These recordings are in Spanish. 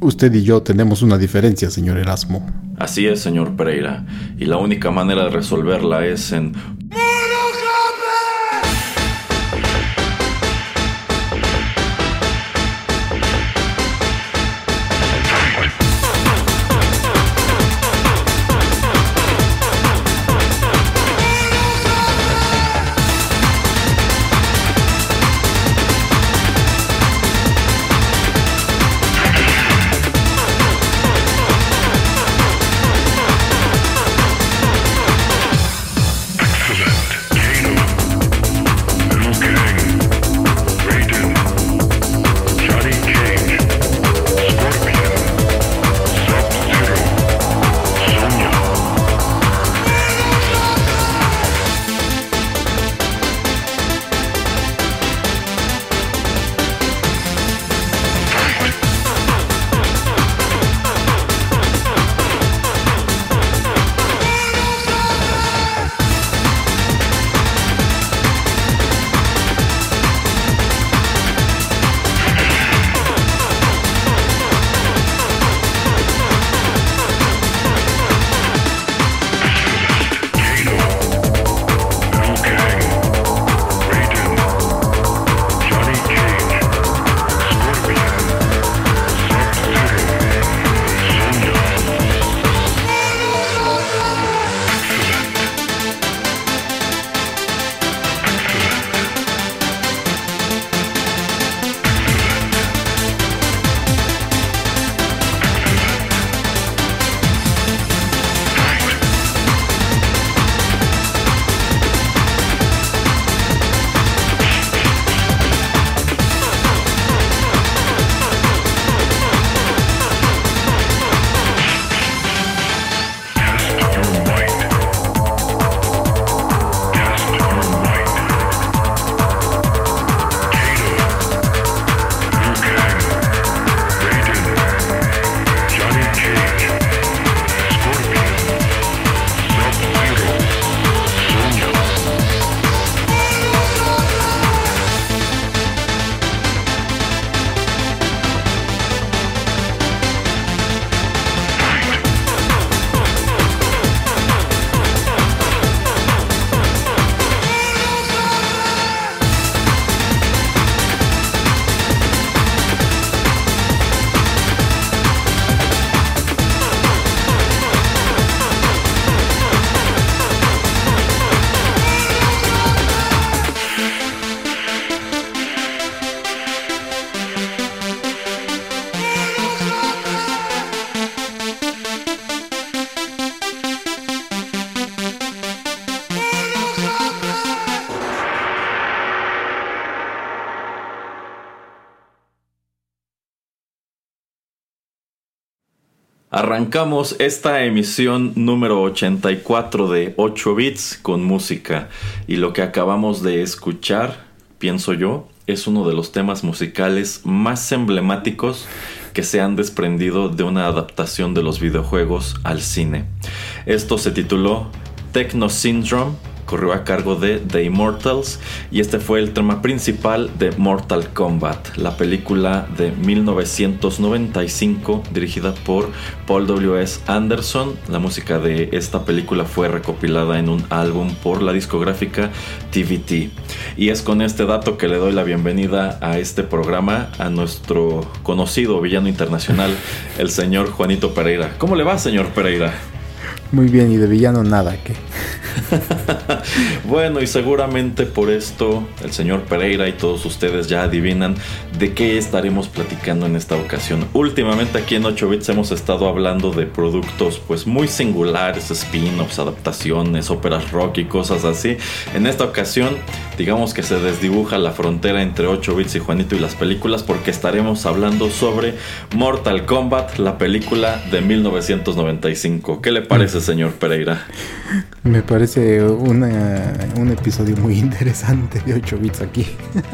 usted y yo tenemos una diferencia, señor Erasmo. Así es, señor Pereira, y la única manera de resolverla es en Arrancamos esta emisión número 84 de 8 bits con música y lo que acabamos de escuchar, pienso yo, es uno de los temas musicales más emblemáticos que se han desprendido de una adaptación de los videojuegos al cine. Esto se tituló Techno Syndrome corrió a cargo de The Immortals y este fue el tema principal de Mortal Kombat, la película de 1995 dirigida por Paul W.S. Anderson. La música de esta película fue recopilada en un álbum por la discográfica TVT. Y es con este dato que le doy la bienvenida a este programa a nuestro conocido villano internacional, el señor Juanito Pereira. ¿Cómo le va, señor Pereira? Muy bien, y de villano nada, que. bueno, y seguramente por esto el señor Pereira y todos ustedes ya adivinan de qué estaremos platicando en esta ocasión. Últimamente aquí en 8 bits hemos estado hablando de productos pues muy singulares, spin-offs, adaptaciones, óperas rock y cosas así. En esta ocasión, digamos que se desdibuja la frontera entre 8 bits y Juanito y las películas porque estaremos hablando sobre Mortal Kombat, la película de 1995. ¿Qué le parece, señor Pereira? Me parece un episodio muy interesante de 8 bits aquí.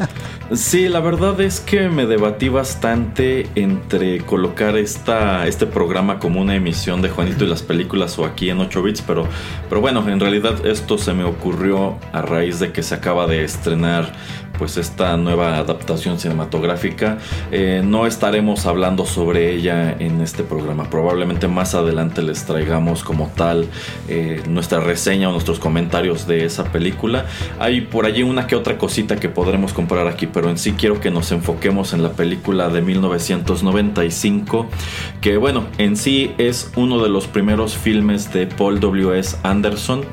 sí, la verdad es que me debatí bastante entre colocar esta, este programa como una emisión de Juanito y las películas o aquí en 8 bits, pero, pero bueno, en realidad esto se me ocurrió a raíz de que se acaba de estrenar pues esta nueva adaptación cinematográfica. Eh, no estaremos hablando sobre ella en este programa. Probablemente más adelante les traigamos como tal eh, nuestra reseña o nuestros comentarios de esa película. Hay por allí una que otra cosita que podremos comprar aquí, pero en sí quiero que nos enfoquemos en la película de 1995, que bueno, en sí es uno de los primeros filmes de Paul W.S. Anderson,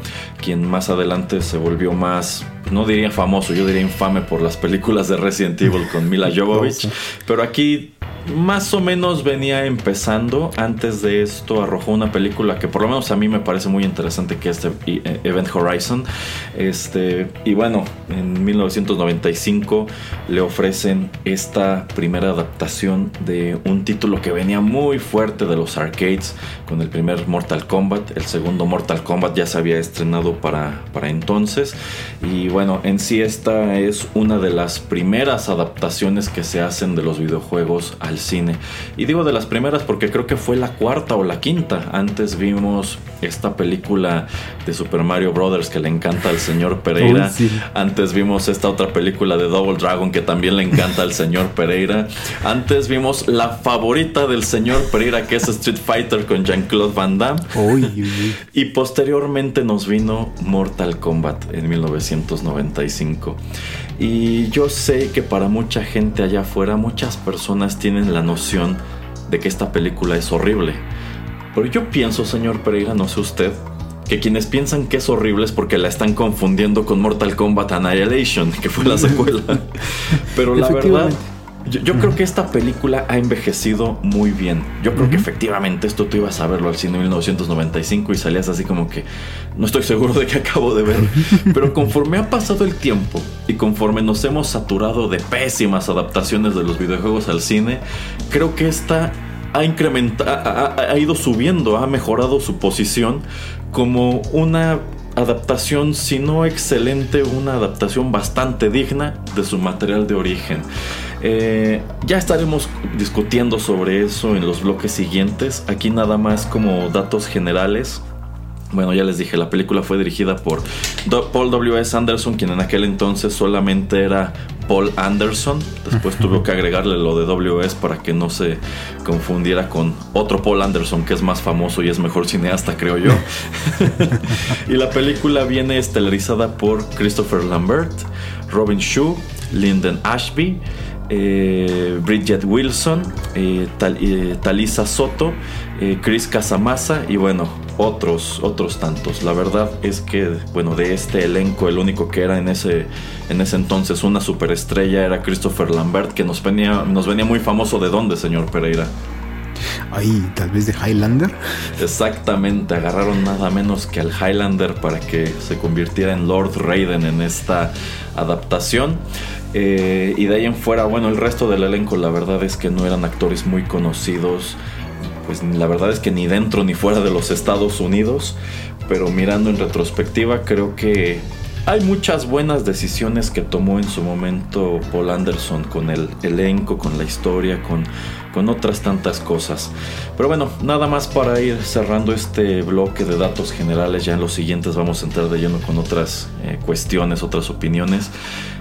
quien más adelante se volvió más no diría famoso, yo diría infame por las películas de Resident Evil con Mila Jovovich, pero aquí más o menos venía empezando. Antes de esto arrojó una película que por lo menos a mí me parece muy interesante que es eh, Event Horizon. Este, y bueno, en 1995 le ofrecen esta primera adaptación de un título que venía muy fuerte de los arcades con el primer Mortal Kombat. El segundo Mortal Kombat ya se había estrenado para, para entonces. Y bueno, en sí esta es una de las primeras adaptaciones que se hacen de los videojuegos al cine. Y digo de las primeras porque creo que fue la cuarta o la quinta. Antes vimos esta película de Super Mario Brothers que le encanta al señor Pereira. Antes vimos esta otra película de Double Dragon que también le encanta al señor Pereira. Antes vimos la favorita del señor Pereira que es Street Fighter con Jean-Claude Van Damme. y posteriormente nos vino Mortal Kombat en 1995. Y yo sé que para mucha gente allá afuera, muchas personas tienen la noción de que esta película es horrible. Pero yo pienso, señor Pereira, no sé usted, que quienes piensan que es horrible es porque la están confundiendo con Mortal Kombat Annihilation, que fue la secuela. Pero la verdad yo, creo que esta película ha envejecido muy bien. Yo creo que efectivamente esto tú ibas a verlo al cine en 1995 y salías así como que no estoy seguro de que acabo de ver. Pero conforme ha pasado el tiempo y conforme nos hemos saturado de pésimas adaptaciones de los videojuegos al cine, creo que esta ha incrementado, ha ido subiendo, ha mejorado su posición como una adaptación, si no excelente, una adaptación bastante digna de su material de origen. Eh, ya estaremos discutiendo sobre eso en los bloques siguientes. Aquí nada más como datos generales. Bueno, ya les dije, la película fue dirigida por Paul W.S. Anderson, quien en aquel entonces solamente era Paul Anderson. Después tuvo que agregarle lo de W.S. para que no se confundiera con otro Paul Anderson que es más famoso y es mejor cineasta, creo yo. y la película viene estelarizada por Christopher Lambert, Robin Shue, Lyndon Ashby. Eh, Bridget Wilson, eh, eh, Talisa Soto, Chris Casamasa y bueno, otros, otros tantos. La verdad es que, bueno, de este elenco, el único que era en ese, en ese entonces una superestrella era Christopher Lambert, que nos venía, nos venía muy famoso de dónde, señor Pereira. Ahí, tal vez de Highlander. Exactamente, agarraron nada menos que al Highlander para que se convirtiera en Lord Raiden en esta adaptación. Eh, y de ahí en fuera, bueno, el resto del elenco, la verdad es que no eran actores muy conocidos. Pues la verdad es que ni dentro ni fuera de los Estados Unidos. Pero mirando en retrospectiva, creo que hay muchas buenas decisiones que tomó en su momento Paul Anderson con el elenco, con la historia, con, con otras tantas cosas. Pero bueno, nada más para ir cerrando este bloque de datos generales. Ya en los siguientes vamos a entrar de lleno con otras eh, cuestiones, otras opiniones.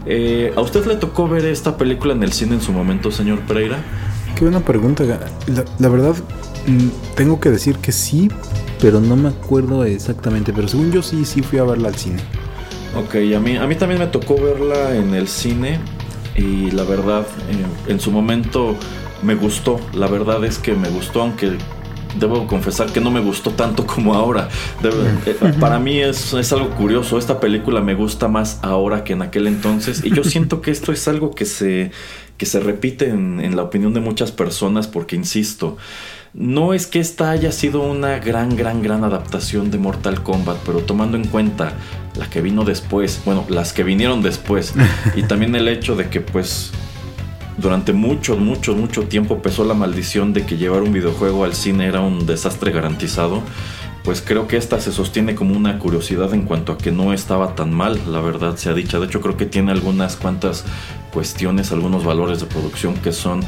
Eh, ¿A usted le tocó ver esta película en el cine en su momento, señor Pereira? Qué buena pregunta. la verdad, mm, tengo que decir que sí, pero no me acuerdo exactamente. Pero según yo sí, sí fui a verla al cine. Ok, a mí, a mí también me tocó verla en el cine y la verdad, en, su momento me gustó. La verdad es que me gustó, aunque debo confesar que no me gustó tanto como ahora. Eh, para mí es, es, algo curioso. Esta película me gusta más ahora que en aquel entonces. Y yo siento que esto es algo que se, que se repite en, en la opinión de muchas personas porque, insisto, no es que esta haya sido una gran, gran, gran adaptación de Mortal Kombat, pero tomando en cuenta la que vino después, bueno, las que vinieron después, y también el hecho de que pues durante mucho, mucho, mucho tiempo pesó la maldición de que llevar un videojuego al cine era un desastre garantizado, pues creo que esta se sostiene como una curiosidad en cuanto a que no estaba tan mal, la verdad se ha dicho. De hecho, creo que tiene algunas cuantas cuestiones, algunos valores de producción que son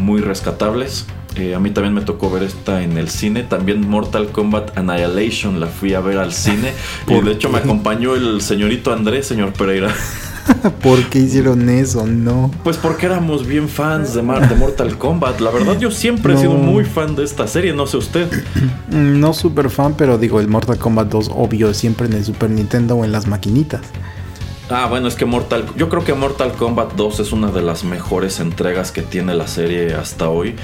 muy rescatables. Eh, a mí también me tocó ver esta en el cine. También Mortal Kombat Annihilation la fui a ver al cine. y de hecho me acompañó el señorito Andrés, señor Pereira. ¿Por qué hicieron eso? No. Pues porque éramos bien fans de, de Mortal Kombat. La verdad, yo siempre he sido muy fan de esta serie, no sé usted. No súper fan, pero digo, el Mortal Kombat 2, obvio, siempre en el Super Nintendo o en las maquinitas. Ah, bueno, es que Mortal. Yo creo que Mortal Kombat 2 es una de las mejores entregas que tiene la serie hasta hoy.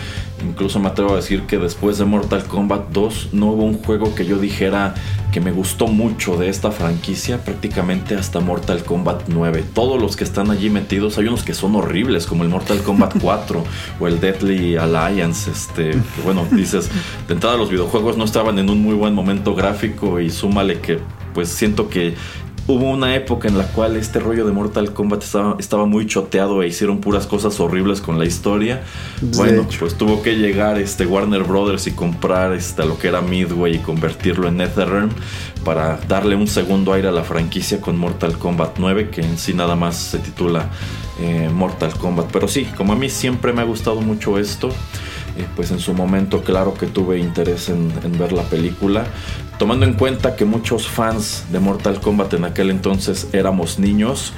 Incluso me atrevo a decir que después de Mortal Kombat 2 no hubo un juego que yo dijera que me gustó mucho de esta franquicia, prácticamente hasta Mortal Kombat 9. Todos los que están allí metidos, hay unos que son horribles, como el Mortal Kombat 4 o el Deadly Alliance. Este, que bueno, dices, de entrada los videojuegos no estaban en un muy buen momento gráfico y súmale que pues siento que hubo una época en la cual este rollo de Mortal Kombat estaba, muy choteado e hicieron puras cosas horribles con la historia. bueno, pues tuvo que llegar este Warner Brothers y comprar este, lo que era Midway y convertirlo en NetherRealm para darle un segundo aire a la franquicia con Mortal Kombat 9, que en sí nada más se titula eh, Mortal Kombat. Pero sí, como a mí siempre me ha gustado mucho esto. Eh, pues en su momento claro que tuve interés en, ver la película tomando en cuenta que muchos fans de Mortal Kombat en aquel entonces éramos niños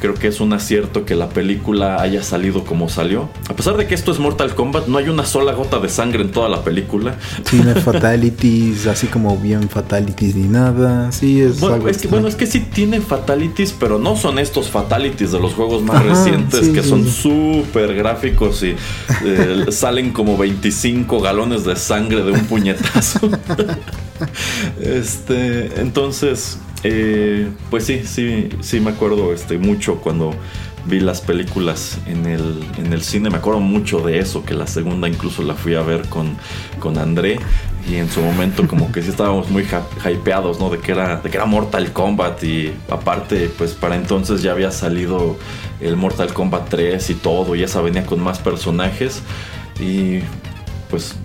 creo que es un acierto que la película haya salido como salió. A pesar de que esto es Mortal Kombat, no hay una sola gota de sangre en toda la película. Tiene fatalities, así como bien fatalities ni nada. Sí, es bueno, es que, bueno, es que sí tiene fatalities, pero no son estos fatalities de los juegos más recientes que son súper gráficos y eh, salen como 25 galones de sangre de un puñetazo. este, entonces, eh, pues sí, sí, sí me acuerdo este, mucho cuando vi las películas en el, en el cine. Me acuerdo mucho de eso, que la segunda incluso la fui a ver con, con André. Y en su momento como que sí estábamos muy hypeados, ¿no? De que, era, de que era Mortal Kombat. Y aparte, pues para entonces ya había salido el Mortal Kombat 3 y todo. Y esa venía con más personajes. Y pues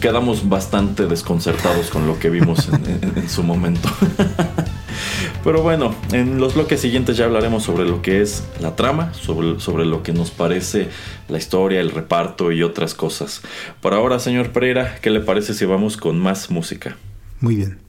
quedamos bastante desconcertados con lo que vimos en su momento. Pero bueno, en los bloques siguientes ya hablaremos sobre lo que es la trama, sobre, sobre lo que nos parece la historia, el reparto y otras cosas. Por ahora, señor Pereira, ¿qué le parece si vamos con más música? Muy bien.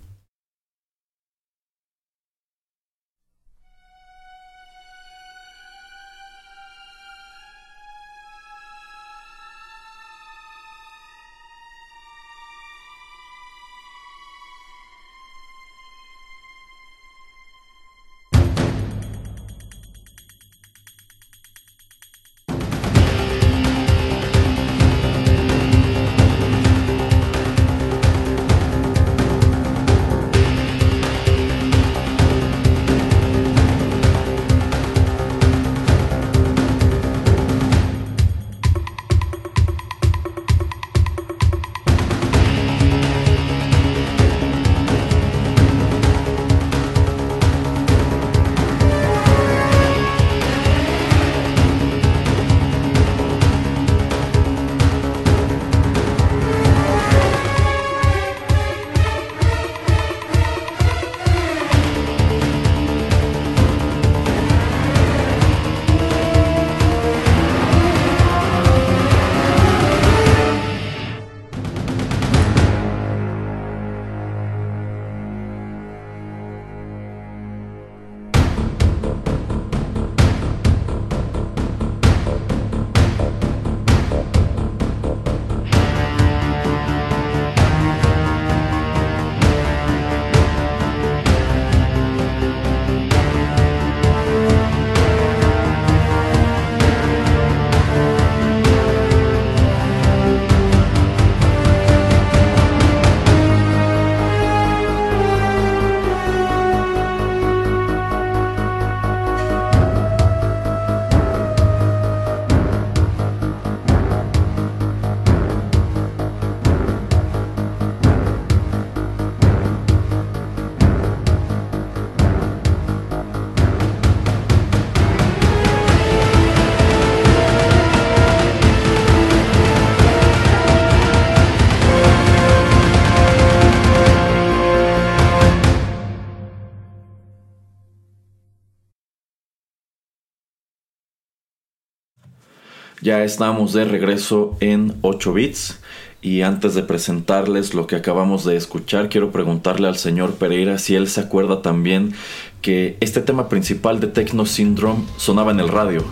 Ya estamos de regreso en 8 bits. Y antes de presentarles lo que acabamos de escuchar, quiero preguntarle al señor Pereira si él se acuerda también que este tema principal de Techno Syndrome sonaba en el radio.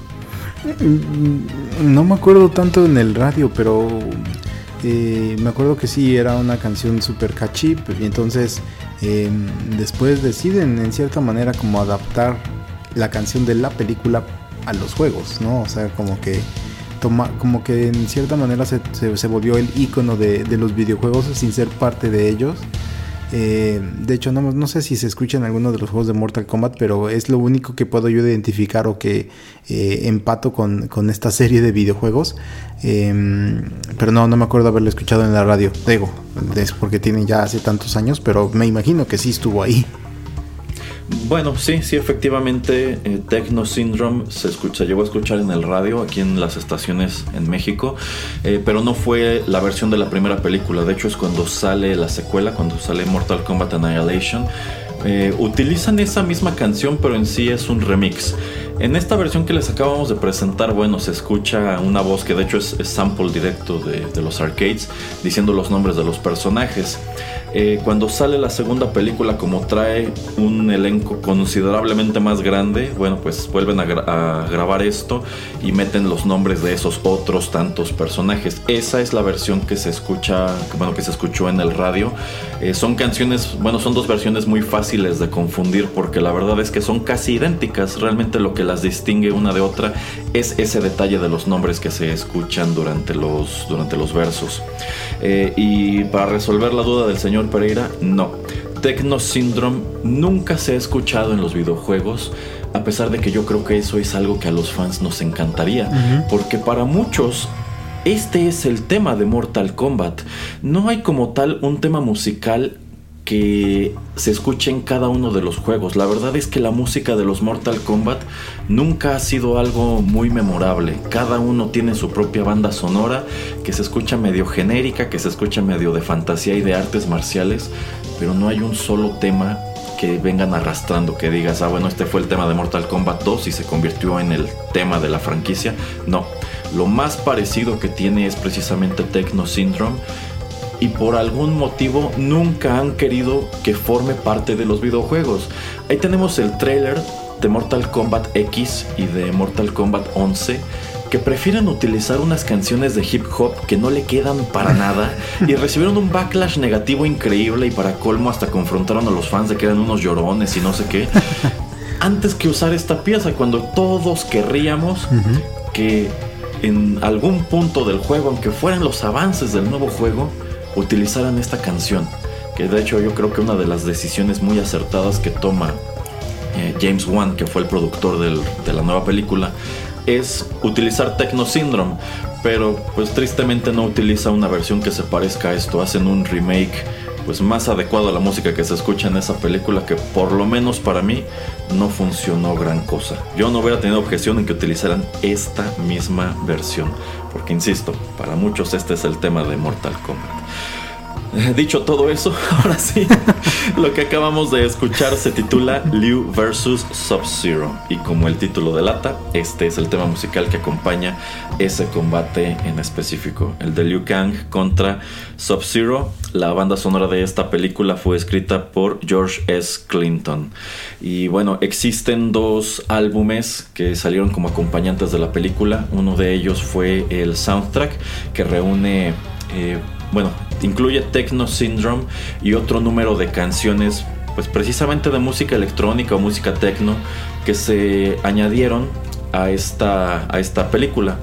Mm, no me acuerdo tanto en el radio, pero eh, me acuerdo que sí, era una canción super catchy. Y entonces em, después deciden en cierta manera como adaptar la canción de la película a los juegos, ¿no? O sea, como que como que en cierta manera se, se, volvió el icono de, de, los videojuegos sin ser parte de ellos. Eh, de hecho, no, no, sé si se escucha en alguno de los juegos de Mortal Kombat, pero es lo único que puedo yo identificar o que eh, empato con, con, esta serie de videojuegos. Eh, pero no, no me acuerdo haberlo escuchado en la radio. Digo, es porque tiene ya hace tantos años, pero me imagino que sí estuvo ahí. Bueno, sí, sí, efectivamente, eh, Techno Syndrome se, escucha, llegó a escuchar en el radio, aquí en las estaciones en México, eh, pero no fue la versión de la primera película, de hecho es cuando sale la secuela, cuando sale Mortal Kombat Annihilation. Eh, utilizan esa misma canción, pero en sí es un remix. En esta versión que les acabamos de presentar, bueno, se escucha una voz que de hecho es, sample directo de, de los arcades, diciendo los nombres de los personajes. Eh, cuando sale la segunda película, como trae un elenco considerablemente más grande, bueno, pues vuelven a, grabar esto y meten los nombres de esos otros tantos personajes. Esa es la versión que se escucha, bueno, que se escuchó en el radio. Eh, son canciones, bueno, son dos versiones muy fáciles de confundir porque la verdad es que son casi idénticas. Realmente lo que las distingue una de otra es ese detalle de los nombres que se escuchan durante los, durante los versos. Eh, y para resolver la duda del señor Pereira, no. Techno Syndrome nunca se ha escuchado en los videojuegos, a pesar de que yo creo que eso es algo que a los fans nos encantaría, porque para muchos este es el tema de Mortal Kombat. No hay como tal un tema musical que se escuche en cada uno de los juegos. La verdad es que la música de los Mortal Kombat nunca ha sido algo muy memorable. Cada uno tiene su propia banda sonora que se escucha medio genérica, que se escucha medio de fantasía y de artes marciales, pero no hay un solo tema que vengan arrastrando, que digas, ah, bueno, este fue el tema de Mortal Kombat 2 y se convirtió en el tema de la franquicia. No, lo más parecido que tiene es precisamente Techno Syndrome y por algún motivo nunca han querido que forme parte de los videojuegos. Ahí tenemos el trailer de Mortal Kombat X y de Mortal Kombat 11 que prefieren utilizar unas canciones de hip hop que no le quedan para nada y recibieron un backlash negativo increíble y para colmo hasta confrontaron a los fans de que eran unos llorones y no sé qué. Antes que usar esta pieza cuando todos querríamos que en algún punto del juego, aunque fueran los avances del nuevo juego, utilizaran esta canción, que de hecho yo creo que una de las decisiones muy acertadas que toma eh, James Wan, que fue el productor de la nueva película, es utilizar Techno Syndrome, pero pues tristemente no utiliza una versión que se parezca a esto, hacen un remake pues más adecuado a la música que se escucha en esa película que por lo menos para mí no funcionó gran cosa. Yo no hubiera tenido objeción en que utilizaran esta misma versión, porque insisto, para muchos este es el tema de Mortal Kombat. Dicho todo eso, ahora sí, lo que acabamos de escuchar se titula Liu vs. Sub-Zero y como el título delata, este es el tema musical que acompaña ese combate en específico, el de Liu Kang contra Sub-Zero. La banda sonora de esta película fue escrita por George S. Clinton. Y bueno, existen dos álbumes que salieron como acompañantes de la película. Uno de ellos fue el soundtrack que reúne... Eh, bueno, incluye Techno Syndrome y otro número de canciones, pues precisamente de música electrónica o música techno, que se añadieron a esta, a esta película.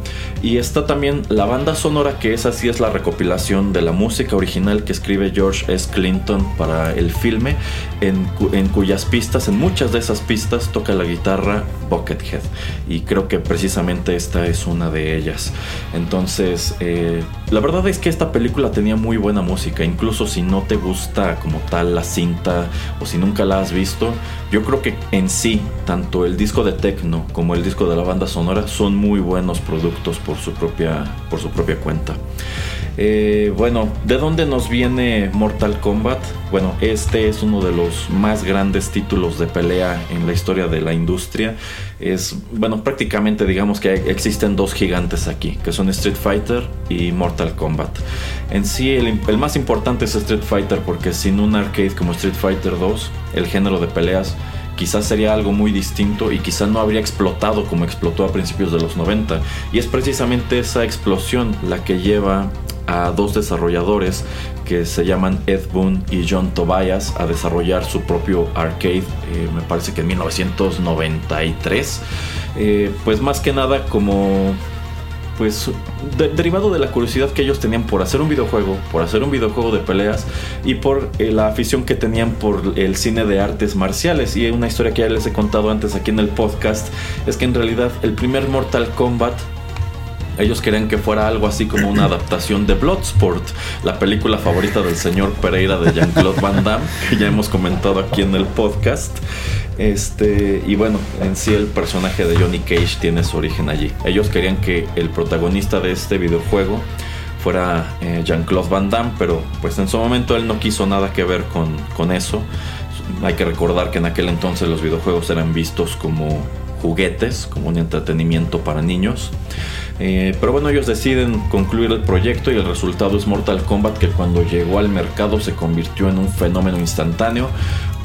Y está también la banda sonora, que es así es la recopilación de la música original que escribe George S. Clinton para el filme, en, cuyas pistas, en muchas de esas pistas, toca la guitarra Buckethead. Y creo que precisamente esta es una de ellas. Entonces, eh, la verdad es que esta película tenía muy buena música, incluso si no te gusta como tal la cinta o si nunca la has visto, yo creo que en sí, tanto el disco de techno como el disco de la banda sonora son muy buenos productos su propia, por su propia cuenta. Eh, bueno, ¿de dónde nos viene Mortal Kombat? Bueno, este es uno de los más grandes títulos de pelea en la historia de la industria. Es, bueno, prácticamente digamos que existen dos gigantes aquí, que son Street Fighter y Mortal Kombat. En sí, el, el más importante es Street Fighter porque sin un arcade como Street Fighter 2, el género de peleas quizás sería algo muy distinto y quizás no habría explotado como explotó a principios de los 90. Y es precisamente esa explosión la que lleva a dos desarrolladores que se llaman Ed Boon y John Tobias a desarrollar su propio arcade, eh, me parece que en 1993. Eh, pues más que nada como pues derivado de la curiosidad que ellos tenían por hacer un videojuego, por hacer un videojuego de peleas y por eh, la afición que tenían por el cine de artes marciales. Y una historia que ya les he contado antes aquí en el podcast es que en realidad el primer Mortal Kombat ellos querían que fuera algo así como una adaptación de Bloodsport, la película favorita del señor Pereira de Jean-Claude Van Damme, que ya hemos comentado aquí en el podcast. Este, y bueno, en sí el personaje de Johnny Cage tiene su origen allí. Ellos querían que el protagonista de este videojuego fuera eh, Jean-Claude Van Damme, pero pues en su momento él no quiso nada que ver con, con eso. Hay que recordar que en aquel entonces los videojuegos eran vistos como juguetes, como un entretenimiento para niños. Eh, pero bueno, ellos deciden concluir el proyecto y el resultado es Mortal Kombat que cuando llegó al mercado se convirtió en un fenómeno instantáneo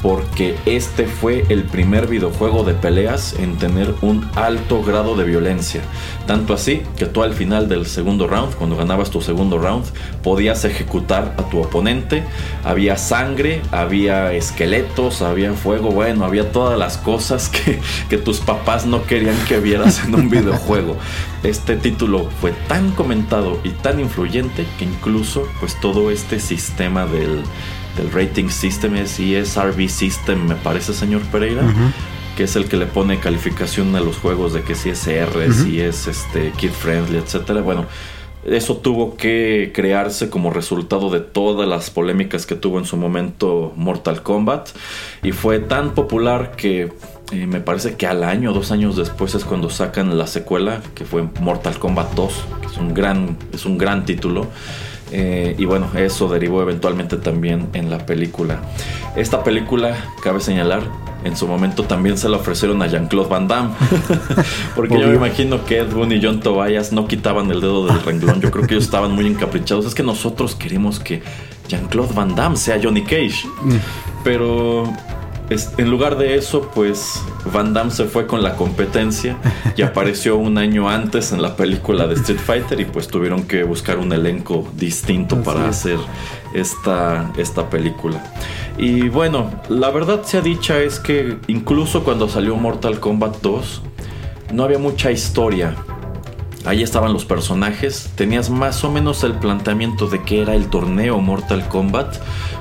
porque este fue el primer videojuego de peleas en tener un alto grado de violencia. Tanto así que tú al final del segundo round, cuando ganabas tu segundo round, podías ejecutar a tu oponente. Había sangre, había esqueletos, había fuego, bueno, había todas las cosas que, que tus papás no querían que vieras en un videojuego. Este título fue tan comentado y tan influyente que incluso pues todo este sistema del el rating system es ESRB System, me parece, señor Pereira. Que es el que le pone calificación a los juegos de que si es R, si es este, kid friendly, etcétera. Bueno, eso tuvo que crearse como resultado de todas las polémicas que tuvo en su momento Mortal Kombat. Y fue tan popular que eh, me parece que al año, dos años después es cuando sacan la secuela, que fue Mortal Kombat 2, que es un gran, es un gran título. Eh, y bueno, eso derivó eventualmente también en la película. Esta película, cabe señalar, en su momento también se la ofrecieron a Jean-Claude Van Damme. Porque yo me imagino que Ed Boon y John Tobias no quitaban el dedo del renglón. Yo creo que ellos estaban muy encaprichados. Es que nosotros queremos que Jean-Claude Van Damme sea Johnny Cage. Mm. Pero en lugar de eso, pues Van Damme se fue con la competencia y apareció un año antes en la película de Street Fighter y pues tuvieron que buscar un elenco distinto para hacer esta, esta película. Y bueno, la verdad sea dicha es que incluso cuando salió Mortal Kombat 2, no había mucha historia. Ahí estaban los personajes, tenías más o menos el planteamiento de que era el torneo Mortal Kombat,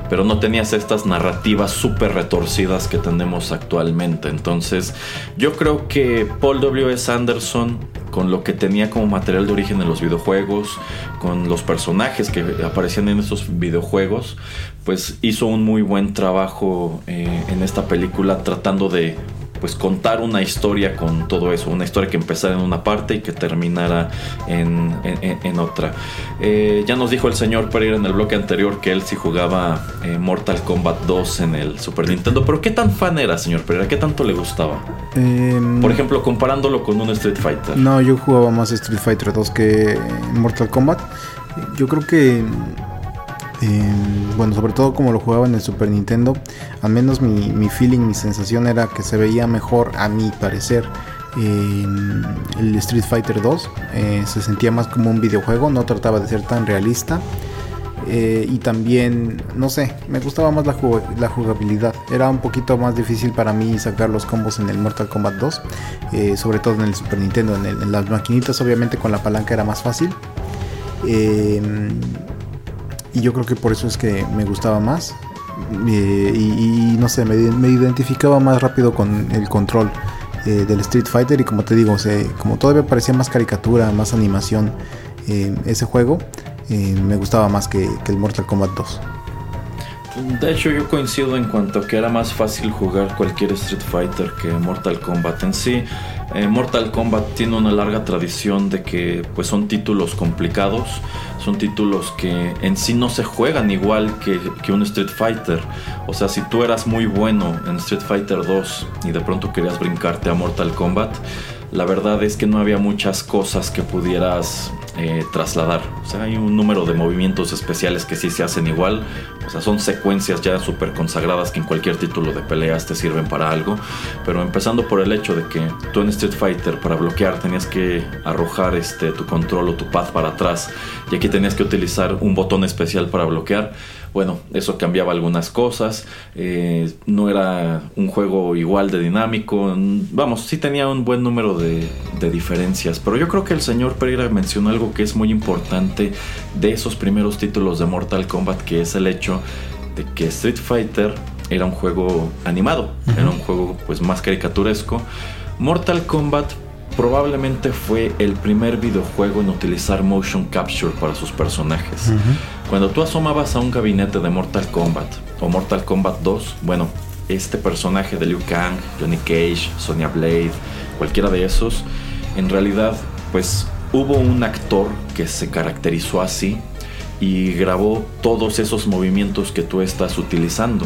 pero no tenías estas narrativas súper retorcidas que tenemos actualmente. Entonces, yo creo que Paul W.S. Anderson, con lo que tenía como material de origen en los videojuegos, con los personajes que aparecían en esos videojuegos, pues hizo un muy buen trabajo eh, en esta película tratando de pues contar una historia con todo eso, una historia que empezara en una parte y que terminara en, otra. Eh, ya nos dijo el señor Pereira en el bloque anterior que él sí jugaba eh, Mortal Kombat 2 en el Super Nintendo, pero ¿qué tan fan era, señor Pereira? ¿Qué tanto le gustaba? Em, Por ejemplo, comparándolo con un Street Fighter. No, yo jugaba más Street Fighter 2 que Mortal Kombat. Yo creo que bueno, sobre todo como lo jugaba en el Super Nintendo, al menos mi, feeling, mi sensación era que se veía mejor, a mi parecer, el Street Fighter 2. Eh, se sentía más como un videojuego, no trataba de ser tan realista. Eh, y también, no sé, me gustaba más la, jugabilidad. Era un poquito más difícil para mí sacar los combos en el Mortal Kombat 2, eh, sobre todo en el Super Nintendo. En, en, las maquinitas, obviamente, con la palanca era más fácil. Y yo creo que por eso es que me gustaba más. Eh, y, no sé, me, identificaba más rápido con el control eh, del Street Fighter. Y como te digo, como todavía parecía más caricatura, más animación eh, ese juego, me gustaba más que, que el Mortal Kombat 2. De hecho, yo coincido en cuanto a que era más fácil jugar cualquier Street Fighter que Mortal Kombat en sí. Eh, Mortal Kombat tiene una larga tradición de que pues son títulos complicados, son títulos que en sí no se juegan igual que, que, un Street Fighter. O sea, si tú eras muy bueno en Street Fighter 2 y de pronto querías brincarte a Mortal Kombat, la verdad es que no había muchas cosas que pudieras eh, trasladar. O sea, hay un número de movimientos especiales que sí se hacen igual. O sea, son secuencias ya súper consagradas que en cualquier título de peleas te sirven para algo. Pero empezando por el hecho de que tú en Street Fighter para bloquear tenías que arrojar este, tu control o tu pad para atrás. Y aquí tenías que utilizar un botón especial para bloquear bueno, eso cambiaba algunas cosas, eh, no era un juego igual de dinámico, vamos, sí tenía un buen número de, diferencias, pero yo creo que el señor Pereira mencionó algo que es muy importante de esos primeros títulos de Mortal Kombat, que es el hecho de que Street Fighter era un juego animado, era un juego pues más caricaturesco. Mortal Kombat probablemente fue el primer videojuego en utilizar motion capture para sus personajes. Cuando tú asomabas a un gabinete de Mortal Kombat o Mortal Kombat 2, bueno, este personaje de Liu Kang, Johnny Cage, Sonya Blade, cualquiera de esos, en realidad pues hubo un actor que se caracterizó así y grabó todos esos movimientos que tú estás utilizando.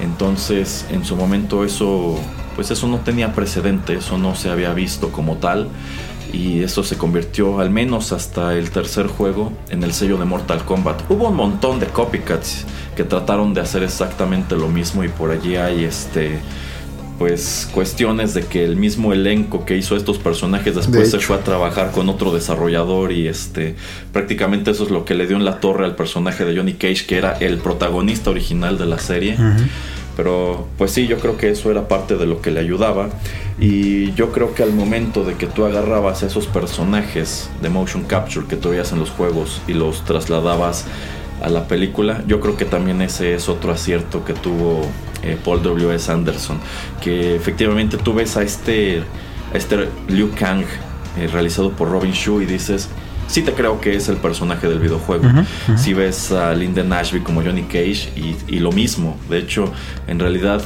Entonces, en su momento eso pues eso no tenía precedente, eso no se había visto como tal y eso se convirtió al menos hasta el tercer juego en el sello de Mortal Kombat. Hubo un montón de copycats que trataron de hacer exactamente lo mismo y por allí hay este pues cuestiones de que el mismo elenco que hizo estos personajes después se fue a trabajar con otro desarrollador y este prácticamente eso es lo que le dio en la torre al personaje de Johnny Cage que era el protagonista original de la serie. Pero pues sí, yo creo que eso era parte de lo que le ayudaba. Y yo creo que al momento de que tú agarrabas esos personajes de motion capture que tú veías en los juegos y los trasladabas a la película, yo creo que también ese es otro acierto que tuvo eh, Paul W.S. Anderson. Que efectivamente tú ves a este, este Liu Kang eh, realizado por Robin Shu y dices, sí te creo que es el personaje del videojuego. Si ves a Lyndon Ashby como Johnny Cage y, lo mismo. De hecho, en realidad,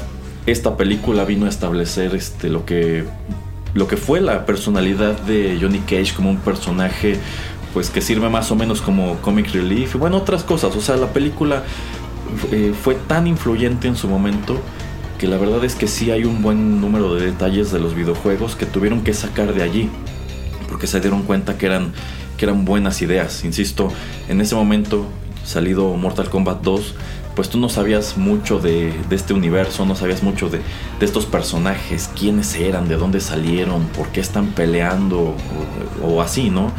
esta película vino a establecer este, lo, que, lo que fue la personalidad de Johnny Cage como un personaje pues que sirve más o menos como comic relief y bueno, otras cosas. O sea, la película eh, fue tan influyente en su momento que la verdad es que sí hay un buen número de detalles de los videojuegos que tuvieron que sacar de allí porque se dieron cuenta que eran que eran buenas ideas. Insisto, en ese momento, salido Mortal Kombat 2, pues tú no sabías mucho de, este universo, no sabías mucho de, estos personajes, quiénes eran, de dónde salieron, por qué están peleando o, así, ¿no?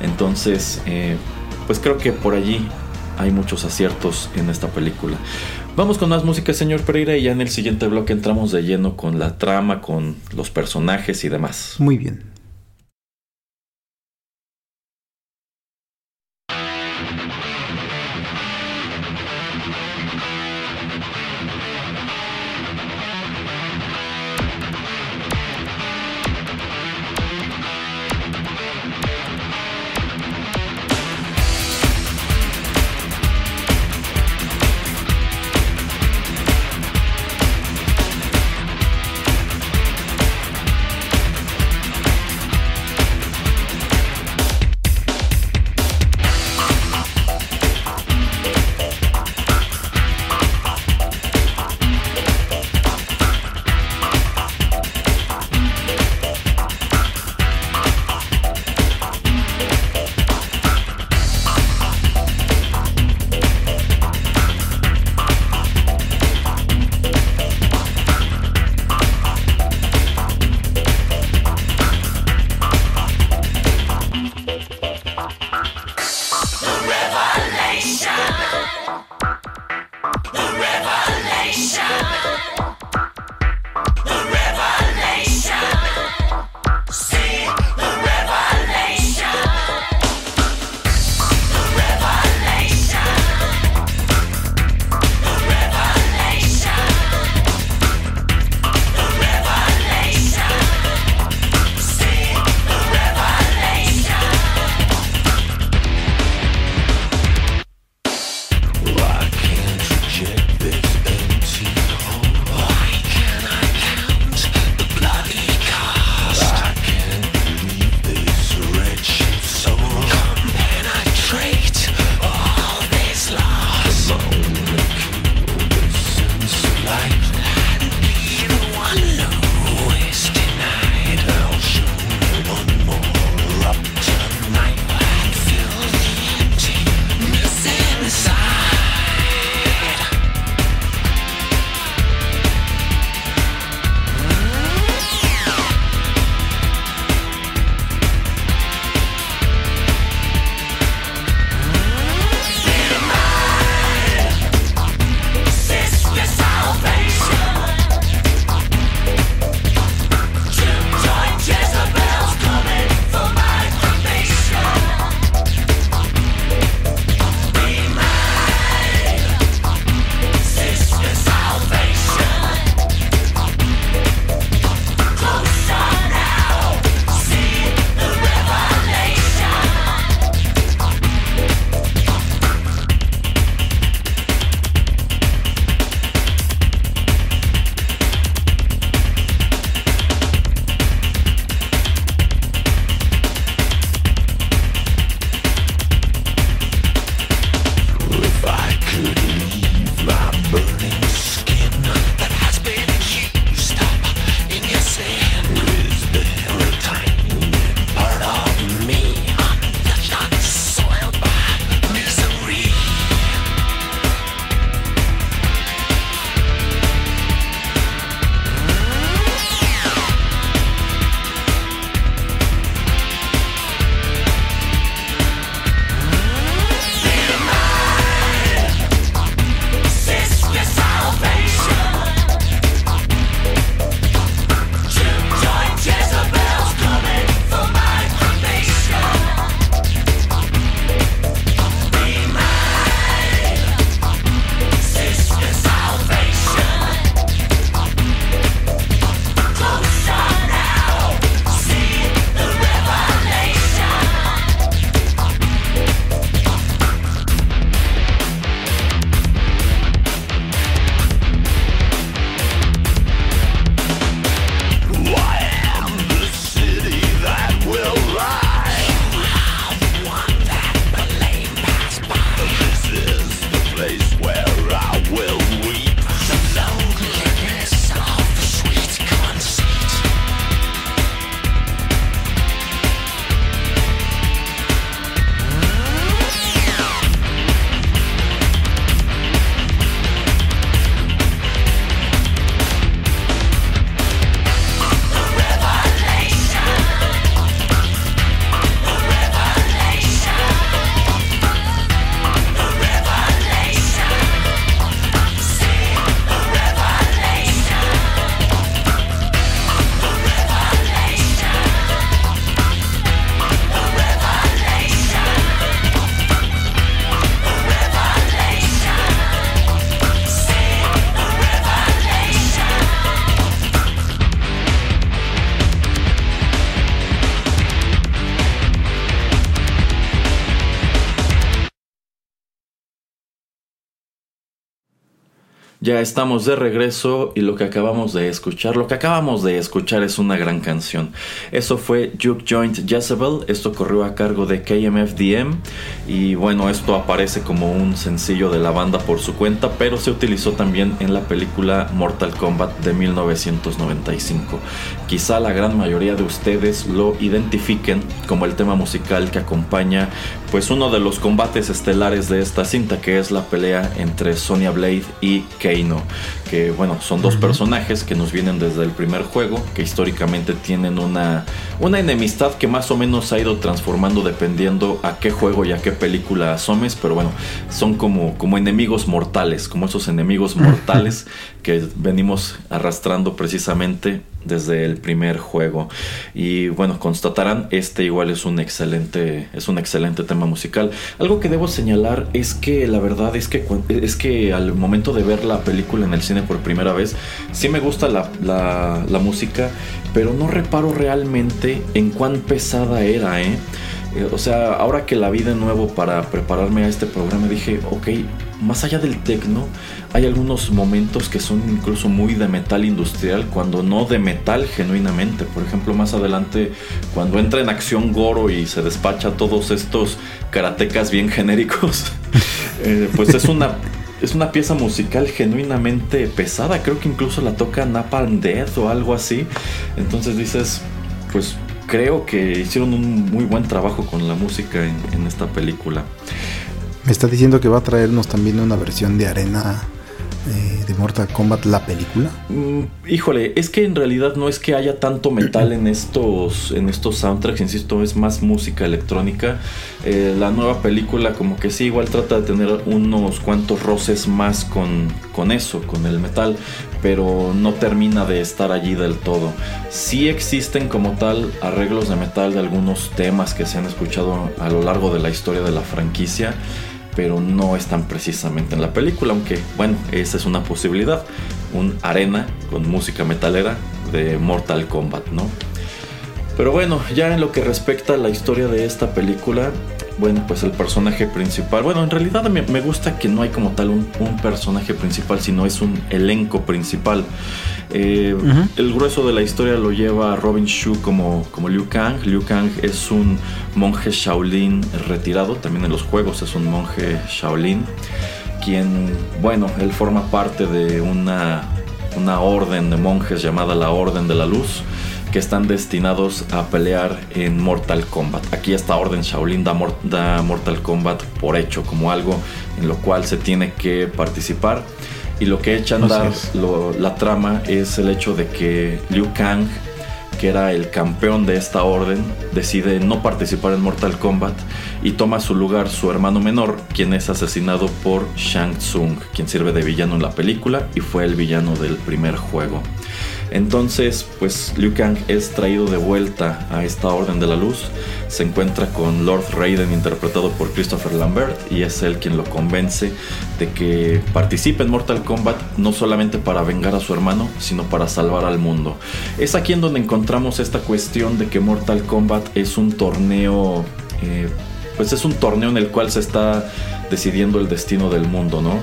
Entonces, eh, pues creo que por allí hay muchos aciertos en esta película. Vamos con más música, señor Pereira, y ya en el siguiente bloque entramos de lleno con la trama, con los personajes y demás. Muy bien. Ya estamos de regreso y lo que acabamos de escuchar, lo que acabamos de escuchar es una gran canción. Eso fue Juke Joint Jezebel, esto corrió a cargo de KMFDM y bueno, esto aparece como un sencillo de la banda por su cuenta, pero se utilizó también en la película Mortal Kombat de 1995. Quizá la gran mayoría de ustedes lo identifiquen como el tema musical que acompaña pues uno de los combates estelares de esta cinta que es la pelea entre Sonya Blade y Keino, que bueno, son dos personajes que nos vienen desde el primer juego, que históricamente tienen una, una enemistad que más o menos ha ido transformando dependiendo a qué juego y a qué película asomes, pero bueno, son como, como enemigos mortales, como esos enemigos mortales que venimos arrastrando precisamente desde el primer juego. Y bueno, constatarán, este igual es un excelente, es un excelente tema musical. Algo que debo señalar es que la verdad es que, es que al momento de ver la película en el cine por primera vez, sí me gusta la, la música, pero no reparo realmente en cuán pesada era, ¿eh? Eh, o sea, ahora que la vi de nuevo para prepararme a este programa, dije, ok, más allá del tecno, hay algunos momentos que son incluso muy de metal industrial, cuando no de metal genuinamente. Por ejemplo, más adelante, cuando entra en acción Goro y se despacha todos estos karatecas bien genéricos, eh, pues es una es una pieza musical genuinamente pesada. Creo que incluso la toca Napalm Death o algo así. Entonces dices, pues creo que hicieron un muy buen trabajo con la música en, esta película. Me está diciendo que va a traernos también una versión de arena eh, de Mortal Kombat la película? Mm, híjole, es que en realidad no es que haya tanto metal en estos, en estos soundtracks, insisto, es más música electrónica. Eh, la nueva película como que sí, igual trata de tener unos cuantos roces más con, con eso, con el metal, pero no termina de estar allí del todo. Sí existen como tal arreglos de metal de algunos temas que se han escuchado a lo largo de la historia de la franquicia pero no están precisamente en la película, aunque bueno, esa es una posibilidad, un arena con música metalera de Mortal Kombat, ¿no? Pero bueno, ya en lo que respecta a la historia de esta película, bueno, pues el personaje principal, bueno, en realidad me, gusta que no hay como tal un, personaje principal, sino es un elenco principal. Eh, el grueso de la historia lo lleva Robin Shu como, como Liu Kang. Liu Kang es un monje Shaolin retirado, también en los juegos es un monje Shaolin, quien, bueno, él forma parte de una, una orden de monjes llamada la Orden de la Luz que están destinados a pelear en Mortal Kombat. Aquí esta orden Shaolin da, Mortal Kombat por hecho, como algo en lo cual se tiene que participar. Y lo que echa a andar la trama es el hecho de que Liu Kang, que era el campeón de esta orden, decide no participar en Mortal Kombat y toma su lugar su hermano menor, quien es asesinado por Shang Tsung, quien sirve de villano en la película y fue el villano del primer juego. Entonces, pues Liu Kang es traído de vuelta a esta Orden de la Luz. Se encuentra con Lord Raiden interpretado por Christopher Lambert y es él quien lo convence de que participe en Mortal Kombat no solamente para vengar a su hermano, sino para salvar al mundo. Es aquí en donde encontramos esta cuestión de que Mortal Kombat es un torneo, eh, pues es un torneo en el cual se está decidiendo el destino del mundo, ¿no?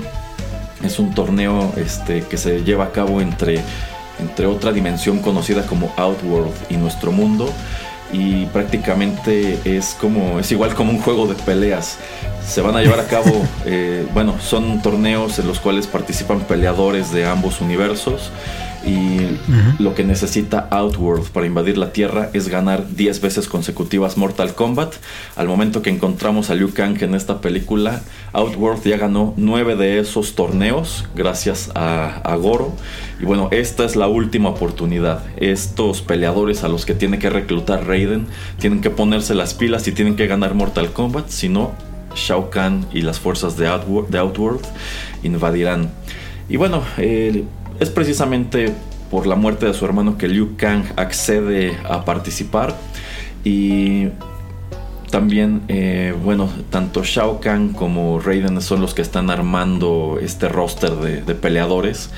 Es un torneo este, que se lleva a cabo entre entre otra dimensión conocida como Outworld y nuestro mundo y prácticamente es como es igual como un juego de peleas. Se van a llevar a cabo eh, bueno son torneos en los cuales participan peleadores de ambos universos y lo que necesita Outworld para invadir la Tierra es ganar 10 veces consecutivas Mortal Kombat. Al momento que encontramos a Liu Kang en esta película, Outworld ya ganó 9 de esos torneos gracias a, a Goro. Y bueno, esta es la última oportunidad. Estos peleadores a los que tiene que reclutar Raiden tienen que ponerse las pilas y tienen que ganar Mortal Kombat, si no, Shao Kahn y las fuerzas de Outworld, de Outworld invadirán. Y bueno, eh, es precisamente por la muerte de su hermano que Liu Kang accede a participar y también, eh, bueno, tanto Shao Kahn como Raiden son los que están armando este roster de, peleadores.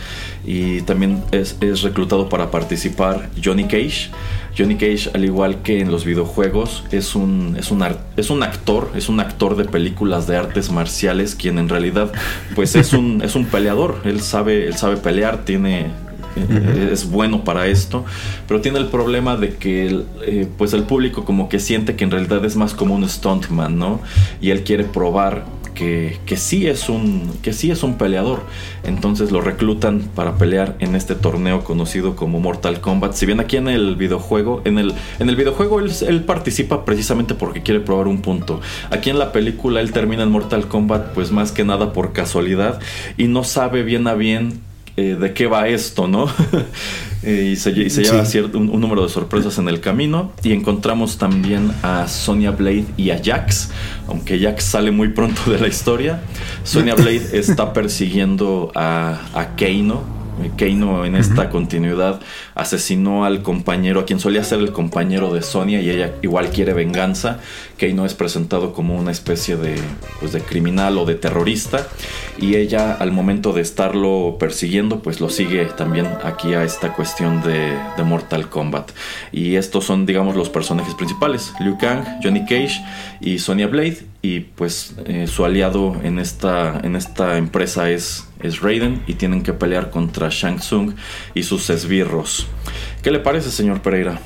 Y también es, reclutado para participar Johnny Cage. Johnny Cage, al igual que en los videojuegos, es un, es un, es un actor, es un actor de películas de artes marciales, quien en realidad pues es un, es un peleador. Él sabe, él sabe pelear, tiene es bueno para esto, pero tiene el problema de que eh, pues el público como que siente que en realidad es más como un stuntman, ¿no? Y él quiere probar que, que, sí es un, que sí es un peleador. Entonces lo reclutan para pelear en este torneo conocido como Mortal Kombat. Si bien aquí en el videojuego, en el, en el videojuego él, él, participa precisamente porque quiere probar un punto. Aquí en la película él termina en Mortal Kombat pues más que nada por casualidad y no sabe bien a bien eh, de qué va esto, ¿no? Eh, y se, lleva cierto, un, número de sorpresas en el camino. Y encontramos también a Sonia Blade y a Jax, aunque Jax sale muy pronto de la historia. Sonia Blade está persiguiendo a, a Keino, Keino en esta continuidad asesinó al compañero, a quien solía ser el compañero de Sonia y ella igual quiere venganza. Keino es presentado como una especie de, pues, de criminal o de terrorista y ella al momento de estarlo persiguiendo pues lo sigue también aquí a esta cuestión de, de Mortal Kombat. Y estos son digamos los personajes principales, Liu Kang, Johnny Cage y Sonya Blade y pues eh, su aliado en esta, en esta empresa es, es Raiden y tienen que pelear contra Shang Tsung y sus esbirros. ¿Qué le parece, señor Pereira?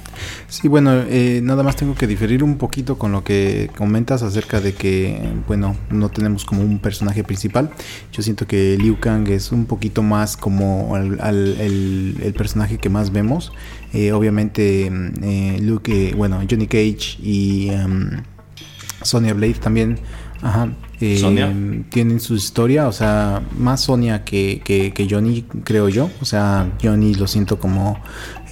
Sí, bueno, eh, nada más tengo que diferir un poquito con lo que comentas acerca de que, bueno, no tenemos como un personaje principal. Yo siento que Liu Kang es un poquito más como el, personaje que más vemos. Eh, obviamente, Luke, bueno, Johnny Cage y... Em, Sonia Blade también, ajá, eh, tienen su historia, o sea, más Sonia que, que, Johnny, creo yo. O sea, Johnny lo siento como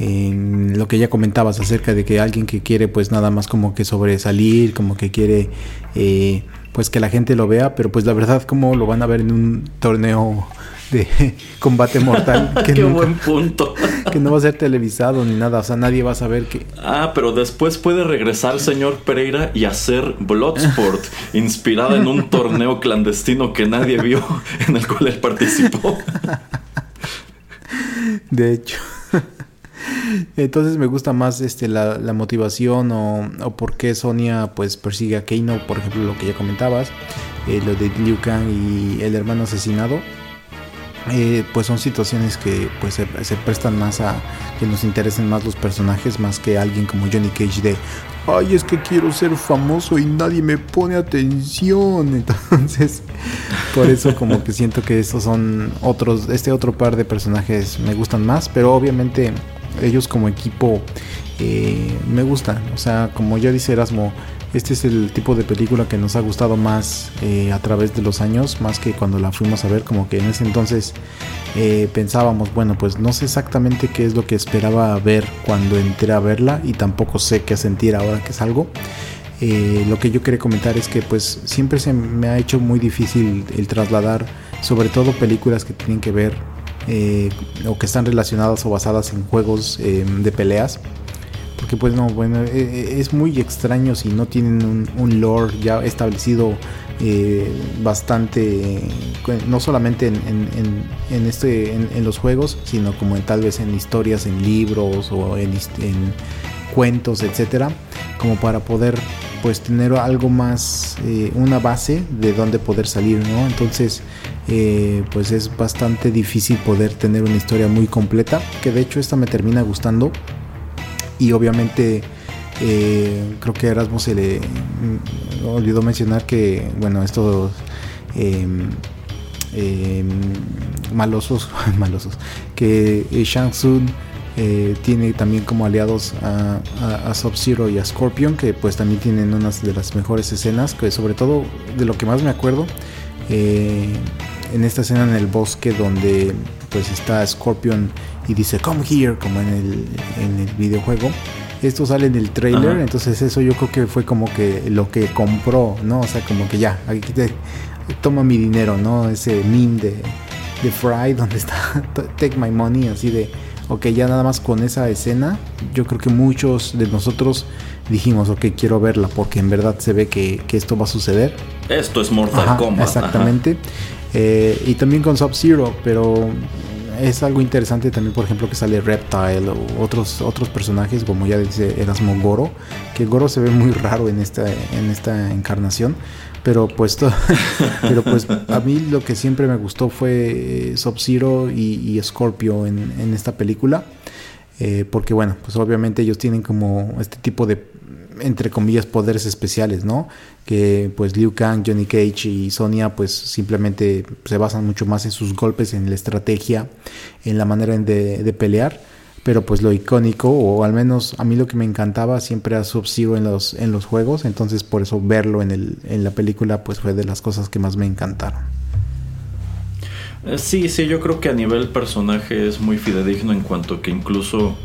eh, lo que ya comentabas acerca de que alguien que quiere pues nada más como que sobresalir, como que quiere eh, pues que la gente lo vea, pero pues la verdad como lo van a ver en un torneo de combate mortal. Que Qué buen punto. que no va a ser televisado ni nada, o sea, nadie va a saber que... Ah, pero después puede regresar el señor Pereira y hacer Bloodsport, inspirada en un torneo clandestino que nadie vio, en el cual él participó. De hecho. Entonces me gusta más este la, motivación o, o, por qué Sonia pues persigue a Keino, por ejemplo, lo que ya comentabas, eh, lo de Liu Kang y el hermano asesinado. Eh, pues son situaciones que pues se, prestan más a que nos interesen más los personajes más que alguien como Johnny Cage de ay es que quiero ser famoso y nadie me pone atención entonces por eso como que siento que estos son otros este otro par de personajes me gustan más pero obviamente ellos como equipo eh, me gustan. O sea como ya dice Erasmo este es el tipo de película que nos ha gustado más eh, a través de los años, más que cuando la fuimos a ver, como que en ese entonces eh, pensábamos, bueno, pues no sé exactamente qué es lo que esperaba ver cuando entré a verla y tampoco sé qué sentir ahora que salgo. Eh, lo que yo quería comentar es que pues siempre se me ha hecho muy difícil el trasladar sobre todo películas que tienen que ver o que están relacionadas o basadas en juegos de peleas porque pues no, bueno, e, e, es muy extraño si no tienen un, lore ya establecido eh, bastante, no solamente en, este, en, los juegos, sino como tal vez en historias, en libros o en, cuentos, etcétera, como para poder pues tener algo más, eh, una base de donde poder salir, ¿no? Entonces, eh, pues es bastante difícil poder tener una historia muy completa, que de hecho esta me termina gustando y obviamente eh, creo que Erasmus se le mm, olvidó mencionar que, bueno, estos em, malosos, malosos, que Shang Tsung eh, tiene también como aliados a, a, Sub-Zero y a Scorpion, que pues también tienen unas de las mejores escenas, que sobre todo de lo que más me acuerdo, eh, en esta escena en el bosque donde pues está Scorpion y dice come here como en el, en el videojuego. Esto sale en el trailer, entonces eso yo creo que fue como que lo que compró, ¿no? O sea, como que ya, aquí te toma mi dinero, ¿no? Ese meme de, de Fry donde está take my money, así de, ok, ya nada más con esa escena, yo creo que muchos de nosotros dijimos, ok, quiero verla porque en verdad se ve que, que esto va a suceder. Esto es Mortal Kombat. Exactamente. Eh, y también con Sub-Zero, pero es algo interesante también, por ejemplo, que sale Reptile o otros, otros personajes, como ya dice Erasmo Goro, que Goro se ve muy raro en esta, en esta encarnación. Pero pues, pero pues a mí lo que siempre me gustó fue Sub-Zero y, Scorpio en, en, esta película. Eh, porque bueno, pues obviamente ellos tienen como este tipo de entre comillas, poderes especiales, ¿no? Que pues Liu Kang, Johnny Cage y Sonya pues simplemente se basan mucho más en sus golpes, en la estrategia, en la manera de, pelear. Pero pues lo icónico, o al menos a mí lo que me encantaba siempre era Sub-Zero en los, en los juegos, entonces por eso verlo en, el, en la película pues fue de las cosas que más me encantaron. Eh, sí, sí, yo creo que a nivel personaje es muy fidedigno en cuanto que incluso